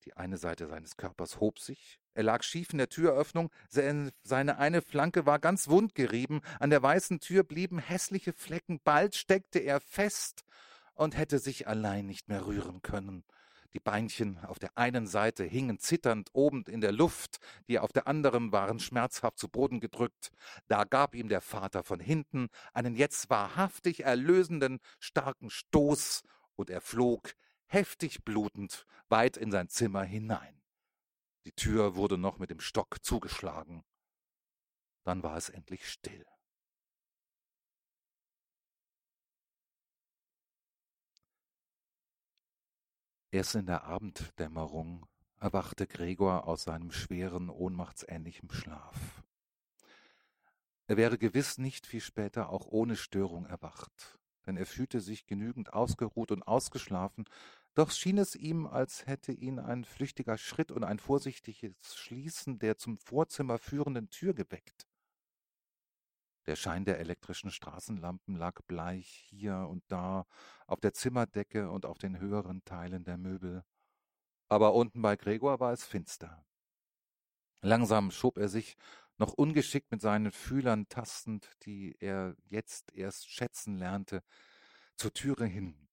Die eine Seite seines Körpers hob sich, er lag schief in der Türöffnung, seine eine Flanke war ganz wundgerieben, an der weißen Tür blieben hässliche Flecken, bald steckte er fest und hätte sich allein nicht mehr rühren können. Die Beinchen auf der einen Seite hingen zitternd oben in der Luft, die auf der anderen waren schmerzhaft zu Boden gedrückt. Da gab ihm der Vater von hinten einen jetzt wahrhaftig erlösenden, starken Stoß, und er flog, heftig blutend, weit in sein Zimmer hinein. Die Tür wurde noch mit dem Stock zugeschlagen. Dann war es endlich still. Erst in der Abenddämmerung erwachte Gregor aus seinem schweren, ohnmachtsähnlichen Schlaf. Er wäre gewiss nicht viel später auch ohne Störung erwacht, denn er fühlte sich genügend ausgeruht und ausgeschlafen, doch schien es ihm, als hätte ihn ein flüchtiger Schritt und ein vorsichtiges Schließen der zum Vorzimmer führenden Tür geweckt. Der Schein der elektrischen Straßenlampen lag bleich hier und da auf der Zimmerdecke und auf den höheren Teilen der Möbel. Aber unten bei Gregor war es finster. Langsam schob er sich, noch ungeschickt mit seinen Fühlern tastend, die er jetzt erst schätzen lernte, zur Türe hin,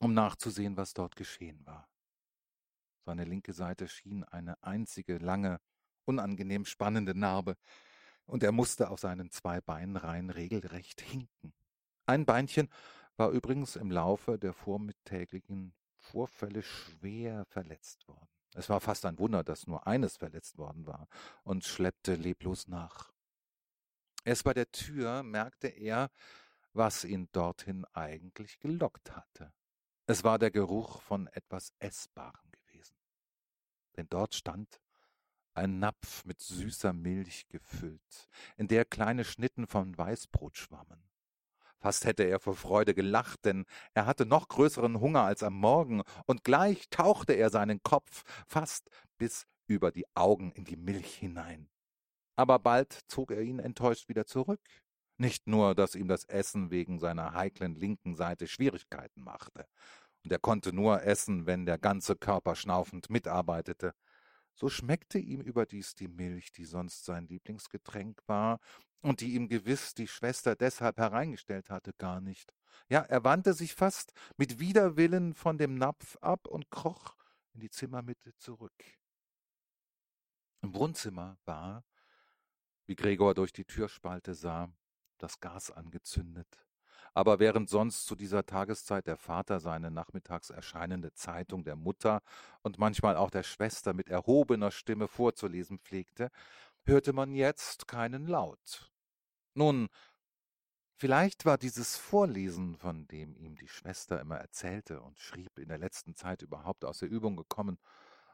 um nachzusehen, was dort geschehen war. Seine linke Seite schien eine einzige, lange, unangenehm spannende Narbe, und er musste auf seinen zwei Beinreihen regelrecht hinken. Ein Beinchen war übrigens im Laufe der vormittägigen Vorfälle schwer verletzt worden. Es war fast ein Wunder, dass nur eines verletzt worden war und schleppte leblos nach. Erst bei der Tür merkte er, was ihn dorthin eigentlich gelockt hatte. Es war der Geruch von etwas Essbarem gewesen. Denn dort stand ein Napf mit süßer Milch gefüllt, in der kleine Schnitten von Weißbrot schwammen. Fast hätte er vor Freude gelacht, denn er hatte noch größeren Hunger als am Morgen, und gleich tauchte er seinen Kopf fast bis über die Augen in die Milch hinein. Aber bald zog er ihn enttäuscht wieder zurück. Nicht nur, dass ihm das Essen wegen seiner heiklen linken Seite Schwierigkeiten machte, und er konnte nur essen, wenn der ganze Körper schnaufend mitarbeitete, so schmeckte ihm überdies die Milch, die sonst sein Lieblingsgetränk war und die ihm gewiss die Schwester deshalb hereingestellt hatte, gar nicht. Ja, er wandte sich fast mit Widerwillen von dem Napf ab und kroch in die Zimmermitte zurück. Im Wohnzimmer war, wie Gregor durch die Türspalte sah, das Gas angezündet aber während sonst zu dieser Tageszeit der Vater seine nachmittags erscheinende Zeitung der Mutter und manchmal auch der Schwester mit erhobener Stimme vorzulesen pflegte, hörte man jetzt keinen Laut. Nun, vielleicht war dieses Vorlesen, von dem ihm die Schwester immer erzählte und schrieb, in der letzten Zeit überhaupt aus der Übung gekommen,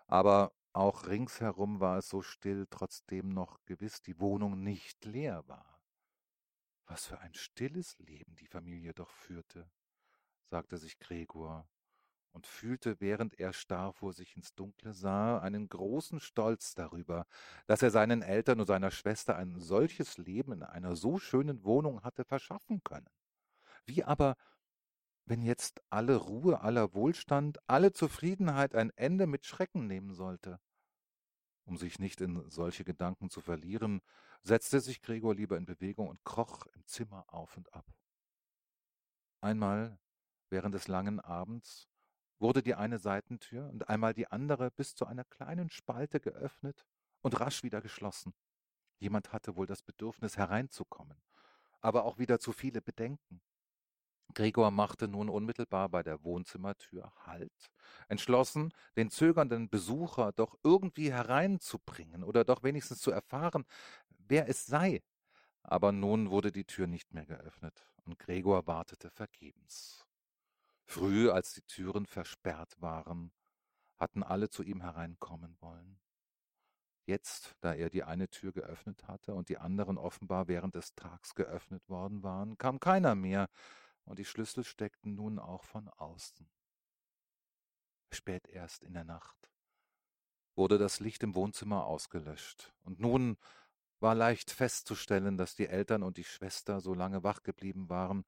aber auch ringsherum war es so still, trotzdem noch gewiss die Wohnung nicht leer war. Was für ein stilles Leben die Familie doch führte, sagte sich Gregor und fühlte, während er starr vor sich ins Dunkle sah, einen großen Stolz darüber, dass er seinen Eltern und seiner Schwester ein solches Leben in einer so schönen Wohnung hatte verschaffen können. Wie aber, wenn jetzt alle Ruhe, aller Wohlstand, alle Zufriedenheit ein Ende mit Schrecken nehmen sollte? Um sich nicht in solche Gedanken zu verlieren, setzte sich Gregor lieber in Bewegung und kroch im Zimmer auf und ab. Einmal während des langen Abends wurde die eine Seitentür und einmal die andere bis zu einer kleinen Spalte geöffnet und rasch wieder geschlossen. Jemand hatte wohl das Bedürfnis hereinzukommen, aber auch wieder zu viele Bedenken. Gregor machte nun unmittelbar bei der Wohnzimmertür Halt, entschlossen, den zögernden Besucher doch irgendwie hereinzubringen oder doch wenigstens zu erfahren, wer es sei. Aber nun wurde die Tür nicht mehr geöffnet, und Gregor wartete vergebens. Früh, als die Türen versperrt waren, hatten alle zu ihm hereinkommen wollen. Jetzt, da er die eine Tür geöffnet hatte und die anderen offenbar während des Tags geöffnet worden waren, kam keiner mehr, und die Schlüssel steckten nun auch von außen. Spät erst in der Nacht wurde das Licht im Wohnzimmer ausgelöscht, und nun war leicht festzustellen, dass die Eltern und die Schwester so lange wach geblieben waren,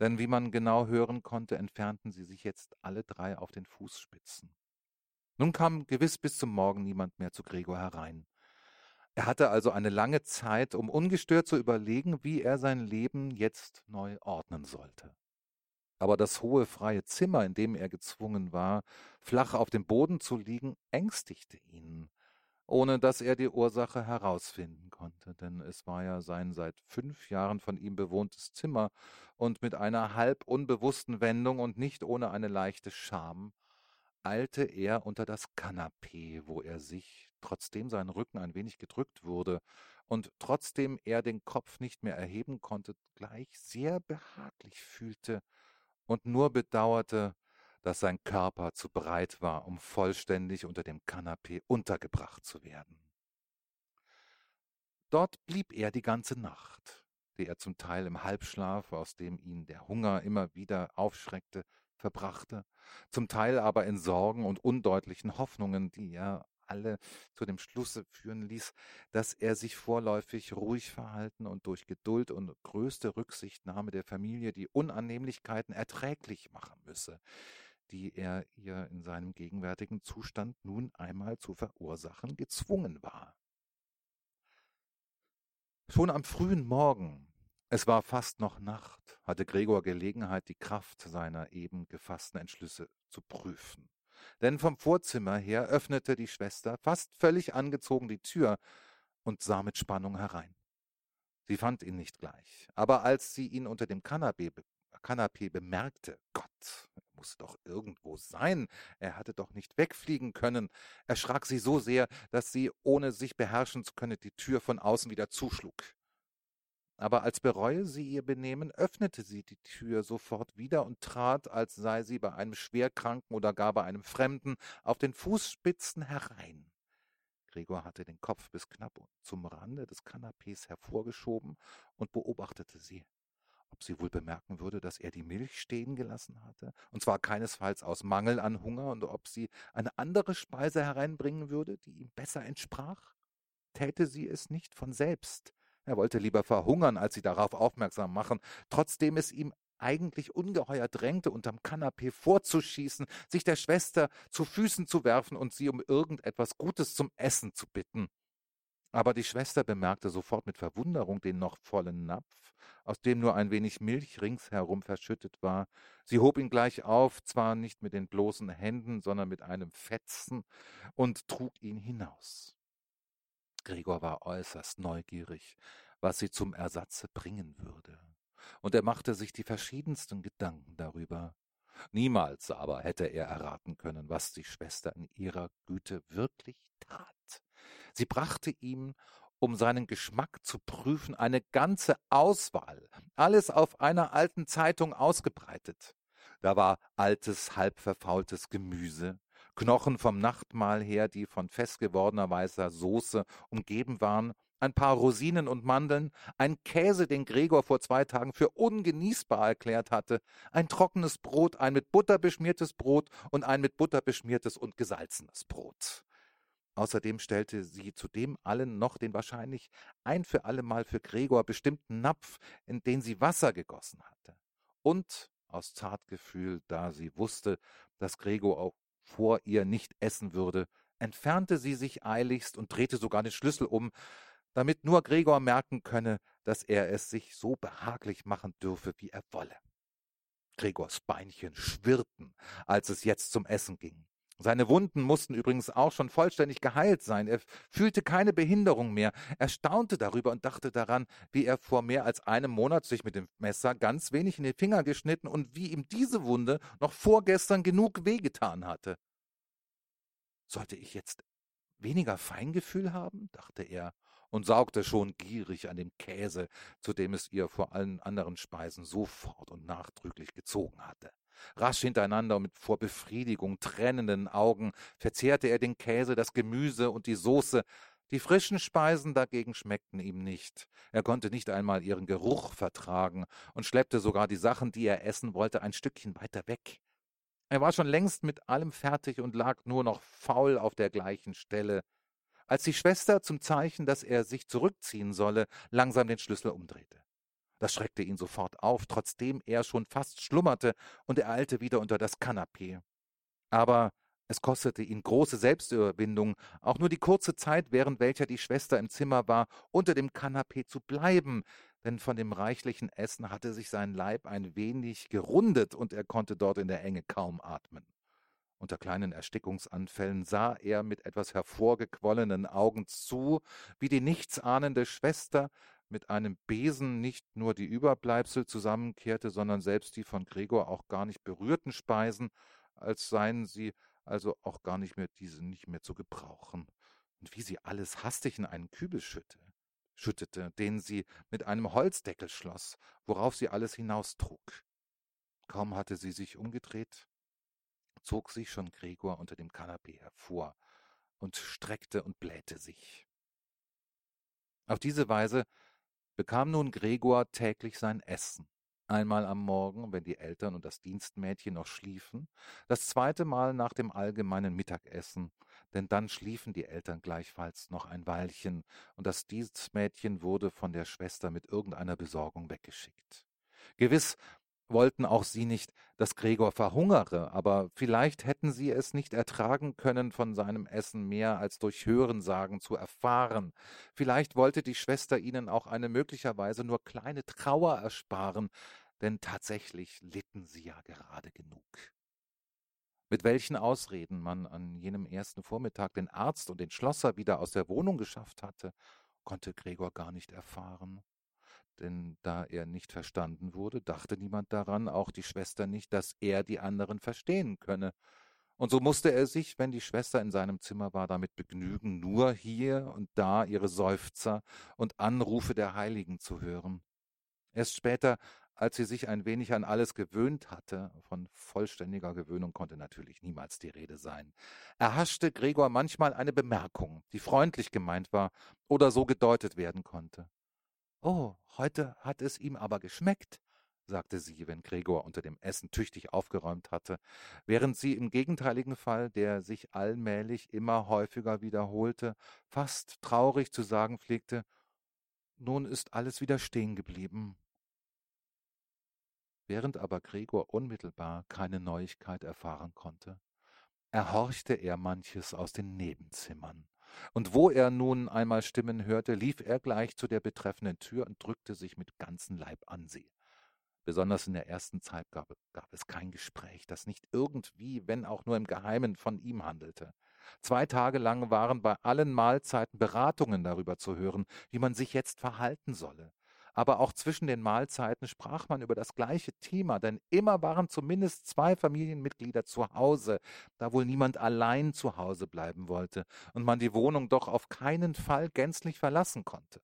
denn wie man genau hören konnte, entfernten sie sich jetzt alle drei auf den Fußspitzen. Nun kam gewiss bis zum Morgen niemand mehr zu Gregor herein. Er hatte also eine lange Zeit, um ungestört zu überlegen, wie er sein Leben jetzt neu ordnen sollte. Aber das hohe freie Zimmer, in dem er gezwungen war, flach auf dem Boden zu liegen, ängstigte ihn, ohne dass er die Ursache herausfinden konnte, denn es war ja sein seit fünf Jahren von ihm bewohntes Zimmer, und mit einer halb unbewussten Wendung und nicht ohne eine leichte Scham eilte er unter das Kanapee, wo er sich, trotzdem sein Rücken ein wenig gedrückt wurde und trotzdem er den Kopf nicht mehr erheben konnte, gleich sehr behaglich fühlte und nur bedauerte, dass sein Körper zu breit war, um vollständig unter dem Kanapee untergebracht zu werden. Dort blieb er die ganze Nacht, die er zum Teil im Halbschlaf, aus dem ihn der Hunger immer wieder aufschreckte, verbrachte, zum Teil aber in Sorgen und undeutlichen Hoffnungen, die er alle zu dem Schlusse führen ließ, dass er sich vorläufig ruhig verhalten und durch Geduld und größte Rücksichtnahme der Familie die Unannehmlichkeiten erträglich machen müsse, die er ihr in seinem gegenwärtigen Zustand nun einmal zu verursachen gezwungen war. Schon am frühen Morgen, es war fast noch Nacht, hatte Gregor Gelegenheit, die Kraft seiner eben gefassten Entschlüsse zu prüfen. Denn vom Vorzimmer her öffnete die Schwester fast völlig angezogen die Tür und sah mit Spannung herein. Sie fand ihn nicht gleich, aber als sie ihn unter dem Kanapee, Kanapee bemerkte, Gott, muss doch irgendwo sein, er hatte doch nicht wegfliegen können, erschrak sie so sehr, dass sie, ohne sich beherrschen zu können, die Tür von außen wieder zuschlug. Aber als bereue sie ihr Benehmen, öffnete sie die Tür sofort wieder und trat, als sei sie bei einem Schwerkranken oder gar bei einem Fremden, auf den Fußspitzen herein. Gregor hatte den Kopf bis knapp zum Rande des Kanapees hervorgeschoben und beobachtete sie, ob sie wohl bemerken würde, dass er die Milch stehen gelassen hatte, und zwar keinesfalls aus Mangel an Hunger, und ob sie eine andere Speise hereinbringen würde, die ihm besser entsprach. Täte sie es nicht von selbst, er wollte lieber verhungern, als sie darauf aufmerksam machen, trotzdem es ihm eigentlich ungeheuer drängte, unterm Kanapee vorzuschießen, sich der Schwester zu Füßen zu werfen und sie um irgendetwas Gutes zum Essen zu bitten. Aber die Schwester bemerkte sofort mit Verwunderung den noch vollen Napf, aus dem nur ein wenig Milch ringsherum verschüttet war. Sie hob ihn gleich auf, zwar nicht mit den bloßen Händen, sondern mit einem Fetzen, und trug ihn hinaus. Gregor war äußerst neugierig, was sie zum Ersatze bringen würde, und er machte sich die verschiedensten Gedanken darüber. Niemals aber hätte er erraten können, was die Schwester in ihrer Güte wirklich tat. Sie brachte ihm, um seinen Geschmack zu prüfen, eine ganze Auswahl, alles auf einer alten Zeitung ausgebreitet. Da war altes, halbverfaultes Gemüse, Knochen vom Nachtmahl her, die von festgewordener weißer Soße umgeben waren, ein paar Rosinen und Mandeln, ein Käse, den Gregor vor zwei Tagen für ungenießbar erklärt hatte, ein trockenes Brot, ein mit Butter beschmiertes Brot und ein mit Butter beschmiertes und gesalzenes Brot. Außerdem stellte sie zu dem allen noch den wahrscheinlich ein für allemal für Gregor bestimmten Napf, in den sie Wasser gegossen hatte. Und aus Zartgefühl, da sie wusste, dass Gregor auch vor ihr nicht essen würde, entfernte sie sich eiligst und drehte sogar den Schlüssel um, damit nur Gregor merken könne, dass er es sich so behaglich machen dürfe, wie er wolle. Gregors Beinchen schwirrten, als es jetzt zum Essen ging. Seine Wunden mussten übrigens auch schon vollständig geheilt sein. Er fühlte keine Behinderung mehr. Er staunte darüber und dachte daran, wie er vor mehr als einem Monat sich mit dem Messer ganz wenig in die Finger geschnitten und wie ihm diese Wunde noch vorgestern genug wehgetan hatte. Sollte ich jetzt weniger Feingefühl haben? dachte er und saugte schon gierig an dem Käse, zu dem es ihr vor allen anderen Speisen sofort und nachdrücklich gezogen hatte. Rasch hintereinander und mit vor Befriedigung trennenden Augen verzehrte er den Käse, das Gemüse und die Soße. Die frischen Speisen dagegen schmeckten ihm nicht. Er konnte nicht einmal ihren Geruch vertragen und schleppte sogar die Sachen, die er essen wollte, ein Stückchen weiter weg. Er war schon längst mit allem fertig und lag nur noch faul auf der gleichen Stelle, als die Schwester zum Zeichen, dass er sich zurückziehen solle, langsam den Schlüssel umdrehte. Das schreckte ihn sofort auf, trotzdem er schon fast schlummerte, und er eilte wieder unter das Kanapee. Aber es kostete ihn große Selbstüberwindung, auch nur die kurze Zeit, während welcher die Schwester im Zimmer war, unter dem Kanapee zu bleiben, denn von dem reichlichen Essen hatte sich sein Leib ein wenig gerundet, und er konnte dort in der Enge kaum atmen. Unter kleinen Erstickungsanfällen sah er mit etwas hervorgequollenen Augen zu, wie die nichtsahnende Schwester mit einem Besen nicht nur die Überbleibsel zusammenkehrte, sondern selbst die von Gregor auch gar nicht berührten Speisen, als seien sie also auch gar nicht mehr diese nicht mehr zu gebrauchen. Und wie sie alles hastig in einen Kübel schütte, schüttete, den sie mit einem Holzdeckel schloss, worauf sie alles hinaustrug. Kaum hatte sie sich umgedreht, zog sich schon Gregor unter dem Kanapee hervor und streckte und blähte sich. Auf diese Weise bekam nun Gregor täglich sein Essen. Einmal am Morgen, wenn die Eltern und das Dienstmädchen noch schliefen, das zweite Mal nach dem allgemeinen Mittagessen, denn dann schliefen die Eltern gleichfalls noch ein Weilchen, und das Dienstmädchen wurde von der Schwester mit irgendeiner Besorgung weggeschickt. Gewiss wollten auch sie nicht, dass Gregor verhungere, aber vielleicht hätten sie es nicht ertragen können, von seinem Essen mehr als durch Hörensagen zu erfahren. Vielleicht wollte die Schwester ihnen auch eine möglicherweise nur kleine Trauer ersparen, denn tatsächlich litten sie ja gerade genug. Mit welchen Ausreden man an jenem ersten Vormittag den Arzt und den Schlosser wieder aus der Wohnung geschafft hatte, konnte Gregor gar nicht erfahren denn da er nicht verstanden wurde, dachte niemand daran, auch die Schwester nicht, dass er die anderen verstehen könne. Und so musste er sich, wenn die Schwester in seinem Zimmer war, damit begnügen, nur hier und da ihre Seufzer und Anrufe der Heiligen zu hören. Erst später, als sie sich ein wenig an alles gewöhnt hatte, von vollständiger Gewöhnung konnte natürlich niemals die Rede sein, erhaschte Gregor manchmal eine Bemerkung, die freundlich gemeint war oder so gedeutet werden konnte. Oh, heute hat es ihm aber geschmeckt, sagte sie, wenn Gregor unter dem Essen tüchtig aufgeräumt hatte, während sie im gegenteiligen Fall, der sich allmählich immer häufiger wiederholte, fast traurig zu sagen pflegte, nun ist alles wieder stehen geblieben. Während aber Gregor unmittelbar keine Neuigkeit erfahren konnte, erhorchte er manches aus den Nebenzimmern. Und wo er nun einmal Stimmen hörte, lief er gleich zu der betreffenden Tür und drückte sich mit ganzem Leib an sie. Besonders in der ersten Zeit gab, gab, es kein Gespräch, das nicht irgendwie, wenn auch nur im Geheimen, von ihm handelte. Zwei Tage lang waren bei allen Mahlzeiten Beratungen darüber zu hören, wie man sich jetzt verhalten solle aber auch zwischen den Mahlzeiten sprach man über das gleiche Thema, denn immer waren zumindest zwei Familienmitglieder zu Hause, da wohl niemand allein zu Hause bleiben wollte und man die Wohnung doch auf keinen Fall gänzlich verlassen konnte.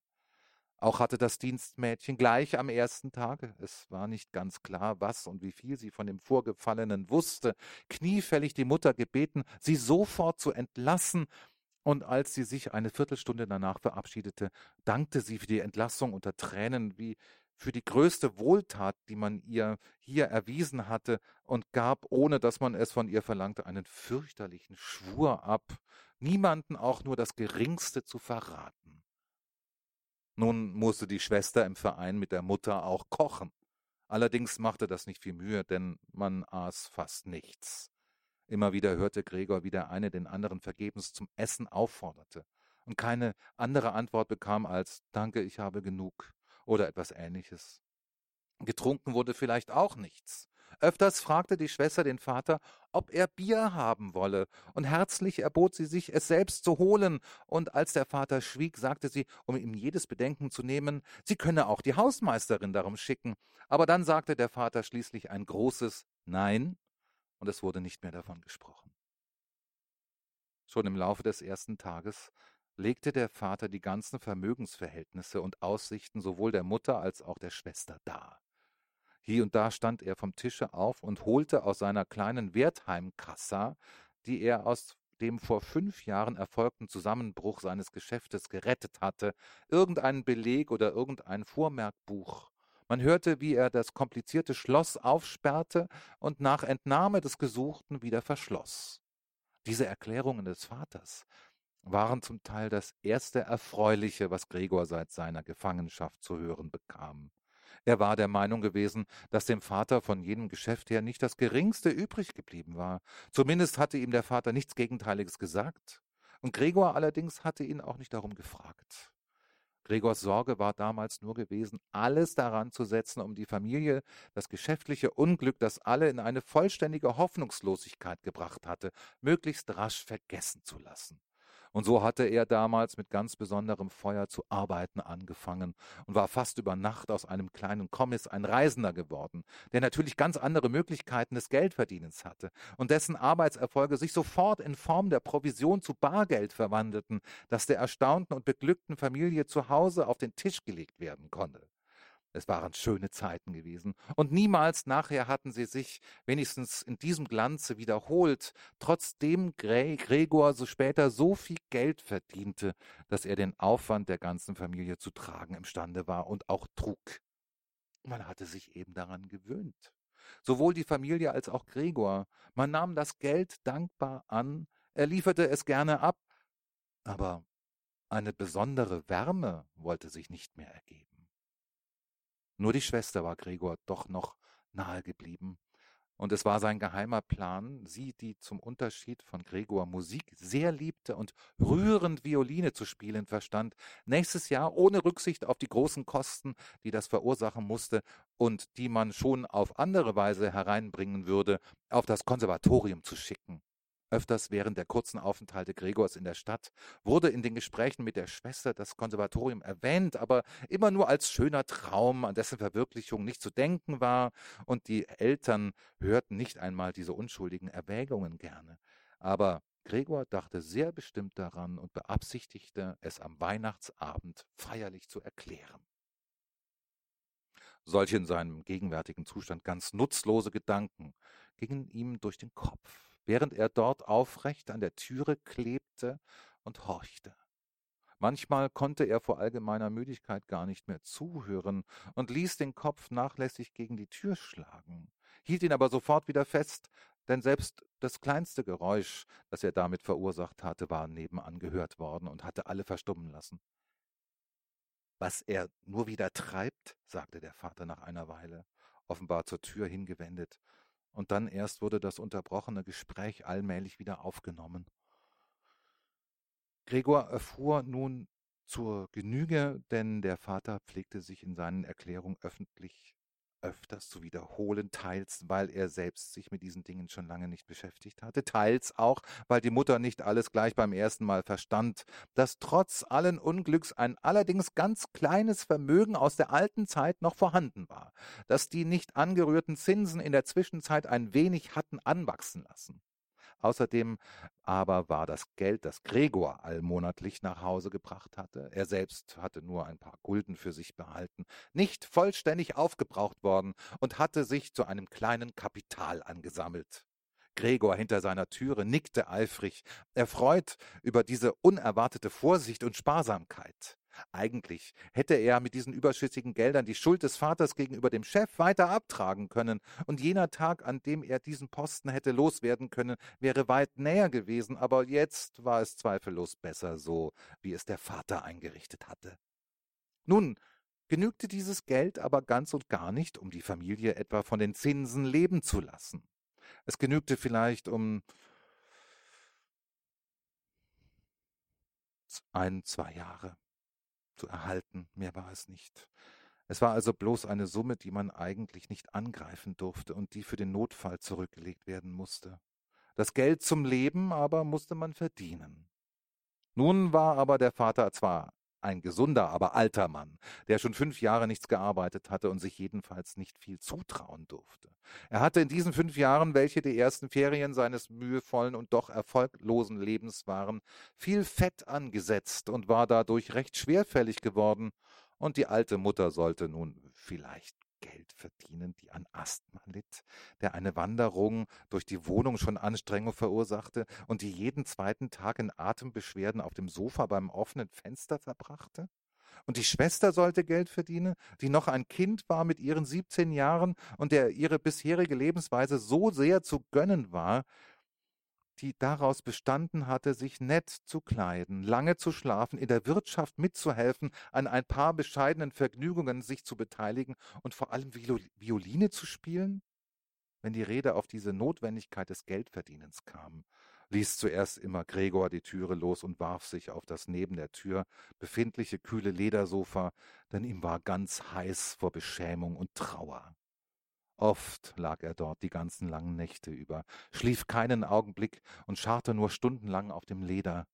Auch hatte das Dienstmädchen gleich am ersten Tage, es war nicht ganz klar, was und wie viel sie von dem Vorgefallenen wusste, kniefällig die Mutter gebeten, sie sofort zu entlassen und als sie sich eine Viertelstunde danach verabschiedete, dankte sie für die Entlassung unter Tränen wie für die größte Wohltat, die man ihr hier erwiesen hatte, und gab, ohne dass man es von ihr verlangte, einen fürchterlichen Schwur ab, niemanden auch nur das geringste zu verraten. Nun musste die Schwester im Verein mit der Mutter auch kochen. Allerdings machte das nicht viel Mühe, denn man aß fast nichts. Immer wieder hörte Gregor, wie der eine den anderen vergebens zum Essen aufforderte und keine andere Antwort bekam als Danke, ich habe genug oder etwas ähnliches. Getrunken wurde vielleicht auch nichts. Öfters fragte die Schwester den Vater, ob er Bier haben wolle, und herzlich erbot sie sich, es selbst zu holen, und als der Vater schwieg, sagte sie, um ihm jedes Bedenken zu nehmen, sie könne auch die Hausmeisterin darum schicken. Aber dann sagte der Vater schließlich ein großes Nein, und es wurde nicht mehr davon gesprochen. Schon im Laufe des ersten Tages legte der Vater die ganzen Vermögensverhältnisse und Aussichten sowohl der Mutter als auch der Schwester dar. Hie und da stand er vom Tische auf und holte aus seiner kleinen Wertheimkassa, die er aus dem vor fünf Jahren erfolgten Zusammenbruch seines Geschäftes gerettet hatte, irgendeinen Beleg oder irgendein Vormerkbuch. Man hörte, wie er das komplizierte Schloss aufsperrte und nach Entnahme des Gesuchten wieder verschloss. Diese Erklärungen des Vaters waren zum Teil das erste Erfreuliche, was Gregor seit seiner Gefangenschaft zu hören bekam. Er war der Meinung gewesen, dass dem Vater von jenem Geschäft her nicht das geringste übrig geblieben war. Zumindest hatte ihm der Vater nichts Gegenteiliges gesagt. Und Gregor allerdings hatte ihn auch nicht darum gefragt. Gregors Sorge war damals nur gewesen, alles daran zu setzen, um die Familie das geschäftliche Unglück, das alle in eine vollständige Hoffnungslosigkeit gebracht hatte, möglichst rasch vergessen zu lassen. Und so hatte er damals mit ganz besonderem Feuer zu arbeiten angefangen und war fast über Nacht aus einem kleinen Kommiss ein Reisender geworden, der natürlich ganz andere Möglichkeiten des Geldverdienens hatte und dessen Arbeitserfolge sich sofort in Form der Provision zu Bargeld verwandelten, das der erstaunten und beglückten Familie zu Hause auf den Tisch gelegt werden konnte. Es waren schöne Zeiten gewesen, und niemals nachher hatten sie sich, wenigstens in diesem Glanze, wiederholt, trotzdem Gregor so später so viel Geld verdiente, dass er den Aufwand der ganzen Familie zu tragen imstande war und auch trug. Man hatte sich eben daran gewöhnt. Sowohl die Familie als auch Gregor. Man nahm das Geld dankbar an, er lieferte es gerne ab, aber eine besondere Wärme wollte sich nicht mehr ergeben. Nur die Schwester war Gregor doch noch nahe geblieben. Und es war sein geheimer Plan, sie, die zum Unterschied von Gregor Musik sehr liebte und rührend Violine zu spielen verstand, nächstes Jahr ohne Rücksicht auf die großen Kosten, die das verursachen musste und die man schon auf andere Weise hereinbringen würde, auf das Konservatorium zu schicken. Öfters während der kurzen Aufenthalte Gregors in der Stadt wurde in den Gesprächen mit der Schwester das Konservatorium erwähnt, aber immer nur als schöner Traum, an dessen Verwirklichung nicht zu denken war, und die Eltern hörten nicht einmal diese unschuldigen Erwägungen gerne. Aber Gregor dachte sehr bestimmt daran und beabsichtigte, es am Weihnachtsabend feierlich zu erklären. Solche in seinem gegenwärtigen Zustand ganz nutzlose Gedanken gingen ihm durch den Kopf während er dort aufrecht an der Türe klebte und horchte. Manchmal konnte er vor allgemeiner Müdigkeit gar nicht mehr zuhören und ließ den Kopf nachlässig gegen die Tür schlagen, hielt ihn aber sofort wieder fest, denn selbst das kleinste Geräusch, das er damit verursacht hatte, war nebenan gehört worden und hatte alle verstummen lassen. Was er nur wieder treibt, sagte der Vater nach einer Weile, offenbar zur Tür hingewendet und dann erst wurde das unterbrochene Gespräch allmählich wieder aufgenommen. Gregor erfuhr nun zur Genüge, denn der Vater pflegte sich in seinen Erklärungen öffentlich öfters zu wiederholen, teils weil er selbst sich mit diesen Dingen schon lange nicht beschäftigt hatte, teils auch, weil die Mutter nicht alles gleich beim ersten Mal verstand, dass trotz allen Unglücks ein allerdings ganz kleines Vermögen aus der alten Zeit noch vorhanden war, dass die nicht angerührten Zinsen in der Zwischenzeit ein wenig hatten anwachsen lassen. Außerdem aber war das Geld, das Gregor allmonatlich nach Hause gebracht hatte, er selbst hatte nur ein paar Gulden für sich behalten, nicht vollständig aufgebraucht worden und hatte sich zu einem kleinen Kapital angesammelt. Gregor hinter seiner Türe nickte eifrig, erfreut über diese unerwartete Vorsicht und Sparsamkeit. Eigentlich hätte er mit diesen überschüssigen Geldern die Schuld des Vaters gegenüber dem Chef weiter abtragen können, und jener Tag, an dem er diesen Posten hätte loswerden können, wäre weit näher gewesen, aber jetzt war es zweifellos besser so, wie es der Vater eingerichtet hatte. Nun genügte dieses Geld aber ganz und gar nicht, um die Familie etwa von den Zinsen leben zu lassen. Es genügte vielleicht, um ein, zwei Jahre zu erhalten, mehr war es nicht. Es war also bloß eine Summe, die man eigentlich nicht angreifen durfte und die für den Notfall zurückgelegt werden musste. Das Geld zum Leben aber musste man verdienen. Nun war aber der Vater zwar ein gesunder, aber alter Mann, der schon fünf Jahre nichts gearbeitet hatte und sich jedenfalls nicht viel zutrauen durfte. Er hatte in diesen fünf Jahren, welche die ersten Ferien seines mühevollen und doch erfolglosen Lebens waren, viel Fett angesetzt und war dadurch recht schwerfällig geworden, und die alte Mutter sollte nun vielleicht Geld verdienen, die an Asthma litt, der eine Wanderung durch die Wohnung schon Anstrengung verursachte und die jeden zweiten Tag in Atembeschwerden auf dem Sofa beim offenen Fenster verbrachte? Und die Schwester sollte Geld verdienen, die noch ein Kind war mit ihren siebzehn Jahren und der ihre bisherige Lebensweise so sehr zu gönnen war, die daraus bestanden hatte, sich nett zu kleiden, lange zu schlafen, in der Wirtschaft mitzuhelfen, an ein paar bescheidenen Vergnügungen sich zu beteiligen und vor allem Violine zu spielen? Wenn die Rede auf diese Notwendigkeit des Geldverdienens kam, ließ zuerst immer Gregor die Türe los und warf sich auf das neben der Tür befindliche kühle Ledersofa, denn ihm war ganz heiß vor Beschämung und Trauer. Oft lag er dort die ganzen langen Nächte über, schlief keinen Augenblick und scharrte nur stundenlang auf dem Leder.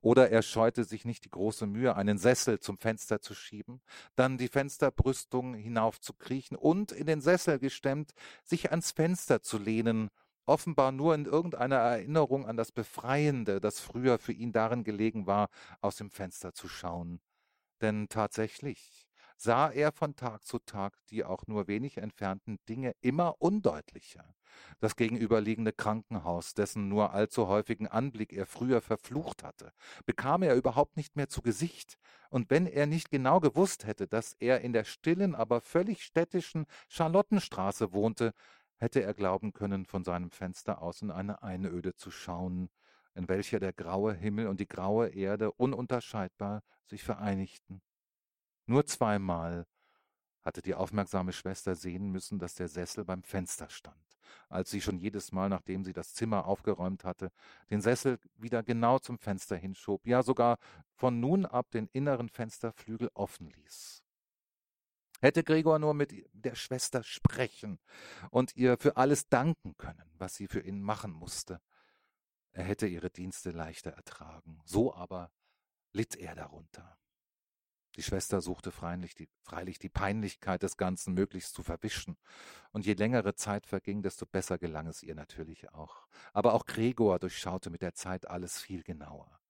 Oder er scheute sich nicht die große Mühe, einen Sessel zum Fenster zu schieben, dann die Fensterbrüstung hinaufzukriechen und in den Sessel gestemmt, sich ans Fenster zu lehnen, offenbar nur in irgendeiner Erinnerung an das Befreiende, das früher für ihn darin gelegen war, aus dem Fenster zu schauen. Denn tatsächlich, sah er von Tag zu Tag die auch nur wenig entfernten Dinge immer undeutlicher. Das gegenüberliegende Krankenhaus, dessen nur allzu häufigen Anblick er früher verflucht hatte, bekam er überhaupt nicht mehr zu Gesicht, und wenn er nicht genau gewusst hätte, dass er in der stillen, aber völlig städtischen Charlottenstraße wohnte, hätte er glauben können, von seinem Fenster aus in eine Einöde zu schauen, in welcher der graue Himmel und die graue Erde ununterscheidbar sich vereinigten. Nur zweimal hatte die aufmerksame Schwester sehen müssen, dass der Sessel beim Fenster stand, als sie schon jedes Mal, nachdem sie das Zimmer aufgeräumt hatte, den Sessel wieder genau zum Fenster hinschob, ja sogar von nun ab den inneren Fensterflügel offen ließ. Hätte Gregor nur mit der Schwester sprechen und ihr für alles danken können, was sie für ihn machen musste, er hätte ihre Dienste leichter ertragen. So aber litt er darunter. Die Schwester suchte freilich die, freilich die Peinlichkeit des Ganzen möglichst zu verwischen. Und je längere Zeit verging, desto besser gelang es ihr natürlich auch. Aber auch Gregor durchschaute mit der Zeit alles viel genauer.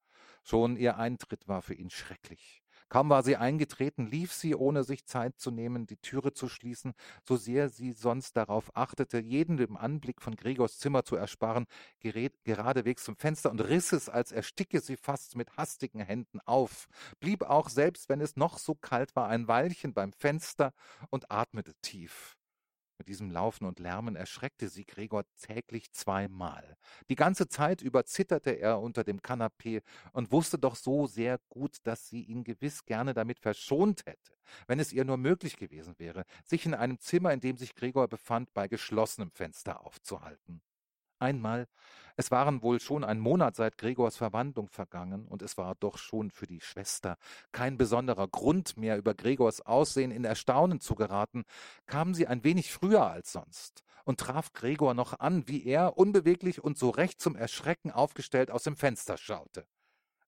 Schon ihr Eintritt war für ihn schrecklich. Kaum war sie eingetreten, lief sie, ohne sich Zeit zu nehmen, die Türe zu schließen, so sehr sie sonst darauf achtete, jeden dem Anblick von Gregors Zimmer zu ersparen, gerät geradewegs zum Fenster und riss es, als ersticke sie fast mit hastigen Händen auf, blieb auch, selbst wenn es noch so kalt war, ein Weilchen beim Fenster und atmete tief. Mit diesem Laufen und Lärmen erschreckte sie Gregor täglich zweimal. Die ganze Zeit über zitterte er unter dem Kanapee und wusste doch so sehr gut, dass sie ihn gewiss gerne damit verschont hätte, wenn es ihr nur möglich gewesen wäre, sich in einem Zimmer, in dem sich Gregor befand, bei geschlossenem Fenster aufzuhalten. Einmal, es waren wohl schon ein Monat seit Gregors Verwandlung vergangen, und es war doch schon für die Schwester kein besonderer Grund mehr, über Gregors Aussehen in Erstaunen zu geraten, kam sie ein wenig früher als sonst und traf Gregor noch an, wie er, unbeweglich und so recht zum Erschrecken aufgestellt, aus dem Fenster schaute.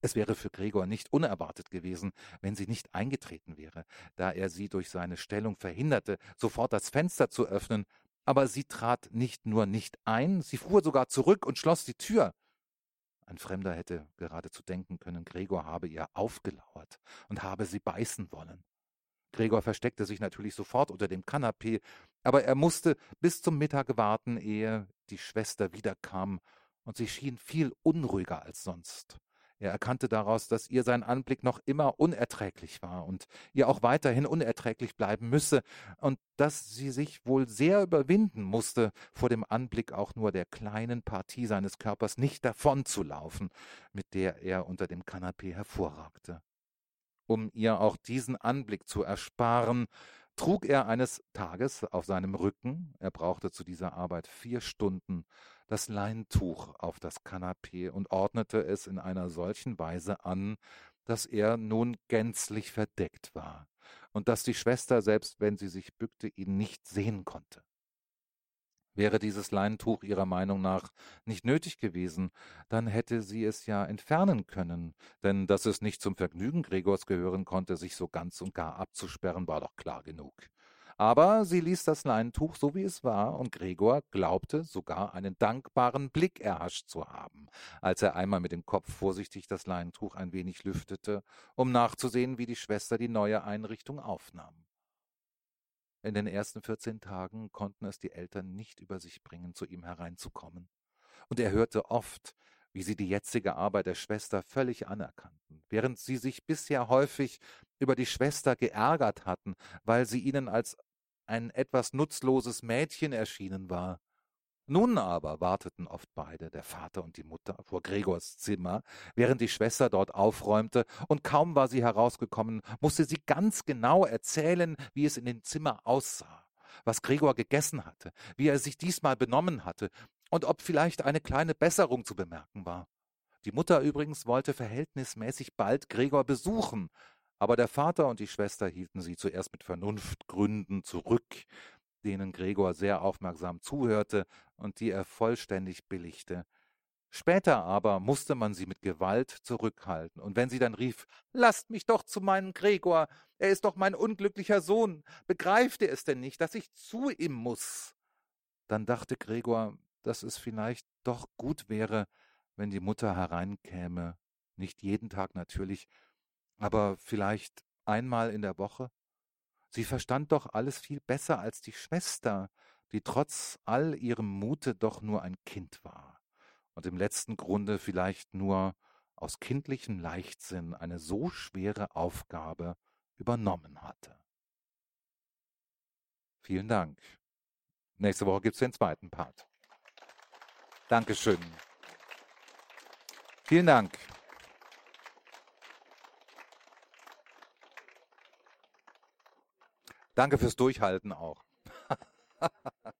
Es wäre für Gregor nicht unerwartet gewesen, wenn sie nicht eingetreten wäre, da er sie durch seine Stellung verhinderte, sofort das Fenster zu öffnen, aber sie trat nicht nur nicht ein, sie fuhr sogar zurück und schloss die Tür. Ein Fremder hätte geradezu denken können, Gregor habe ihr aufgelauert und habe sie beißen wollen. Gregor versteckte sich natürlich sofort unter dem Kanapee, aber er musste bis zum Mittag warten, ehe die Schwester wiederkam, und sie schien viel unruhiger als sonst. Er erkannte daraus, dass ihr sein Anblick noch immer unerträglich war und ihr auch weiterhin unerträglich bleiben müsse und dass sie sich wohl sehr überwinden musste, vor dem Anblick auch nur der kleinen Partie seines Körpers nicht davonzulaufen, mit der er unter dem Kanapee hervorragte. Um ihr auch diesen Anblick zu ersparen, trug er eines Tages auf seinem Rücken, er brauchte zu dieser Arbeit vier Stunden, das Leintuch auf das Kanapee und ordnete es in einer solchen Weise an, dass er nun gänzlich verdeckt war. und dass die Schwester, selbst wenn sie sich bückte, ihn nicht sehen konnte. Wäre dieses Leintuch ihrer Meinung nach nicht nötig gewesen, dann hätte sie es ja entfernen können, denn dass es nicht zum Vergnügen Gregors gehören konnte, sich so ganz und gar abzusperren, war doch klar genug. Aber sie ließ das Leintuch so wie es war, und Gregor glaubte sogar einen dankbaren Blick erhascht zu haben, als er einmal mit dem Kopf vorsichtig das Leintuch ein wenig lüftete, um nachzusehen, wie die Schwester die neue Einrichtung aufnahm. In den ersten vierzehn Tagen konnten es die Eltern nicht über sich bringen, zu ihm hereinzukommen. Und er hörte oft, wie sie die jetzige Arbeit der Schwester völlig anerkannten, während sie sich bisher häufig über die Schwester geärgert hatten, weil sie ihnen als ein etwas nutzloses Mädchen erschienen war. Nun aber warteten oft beide, der Vater und die Mutter, vor Gregors Zimmer, während die Schwester dort aufräumte, und kaum war sie herausgekommen, musste sie ganz genau erzählen, wie es in dem Zimmer aussah, was Gregor gegessen hatte, wie er sich diesmal benommen hatte und ob vielleicht eine kleine Besserung zu bemerken war. Die Mutter übrigens wollte verhältnismäßig bald Gregor besuchen, aber der Vater und die Schwester hielten sie zuerst mit Vernunftgründen zurück, denen Gregor sehr aufmerksam zuhörte und die er vollständig billigte. Später aber musste man sie mit Gewalt zurückhalten, und wenn sie dann rief Lasst mich doch zu meinem Gregor, er ist doch mein unglücklicher Sohn, begreift er es denn nicht, dass ich zu ihm muss? Dann dachte Gregor, dass es vielleicht doch gut wäre, wenn die Mutter hereinkäme, nicht jeden Tag natürlich, aber vielleicht einmal in der Woche, Sie verstand doch alles viel besser als die Schwester, die trotz all ihrem Mute doch nur ein Kind war und im letzten Grunde vielleicht nur aus kindlichem Leichtsinn eine so schwere Aufgabe übernommen hatte. Vielen Dank. Nächste Woche gibt es den zweiten Part. Dankeschön. Vielen Dank. Danke fürs Durchhalten auch. <laughs>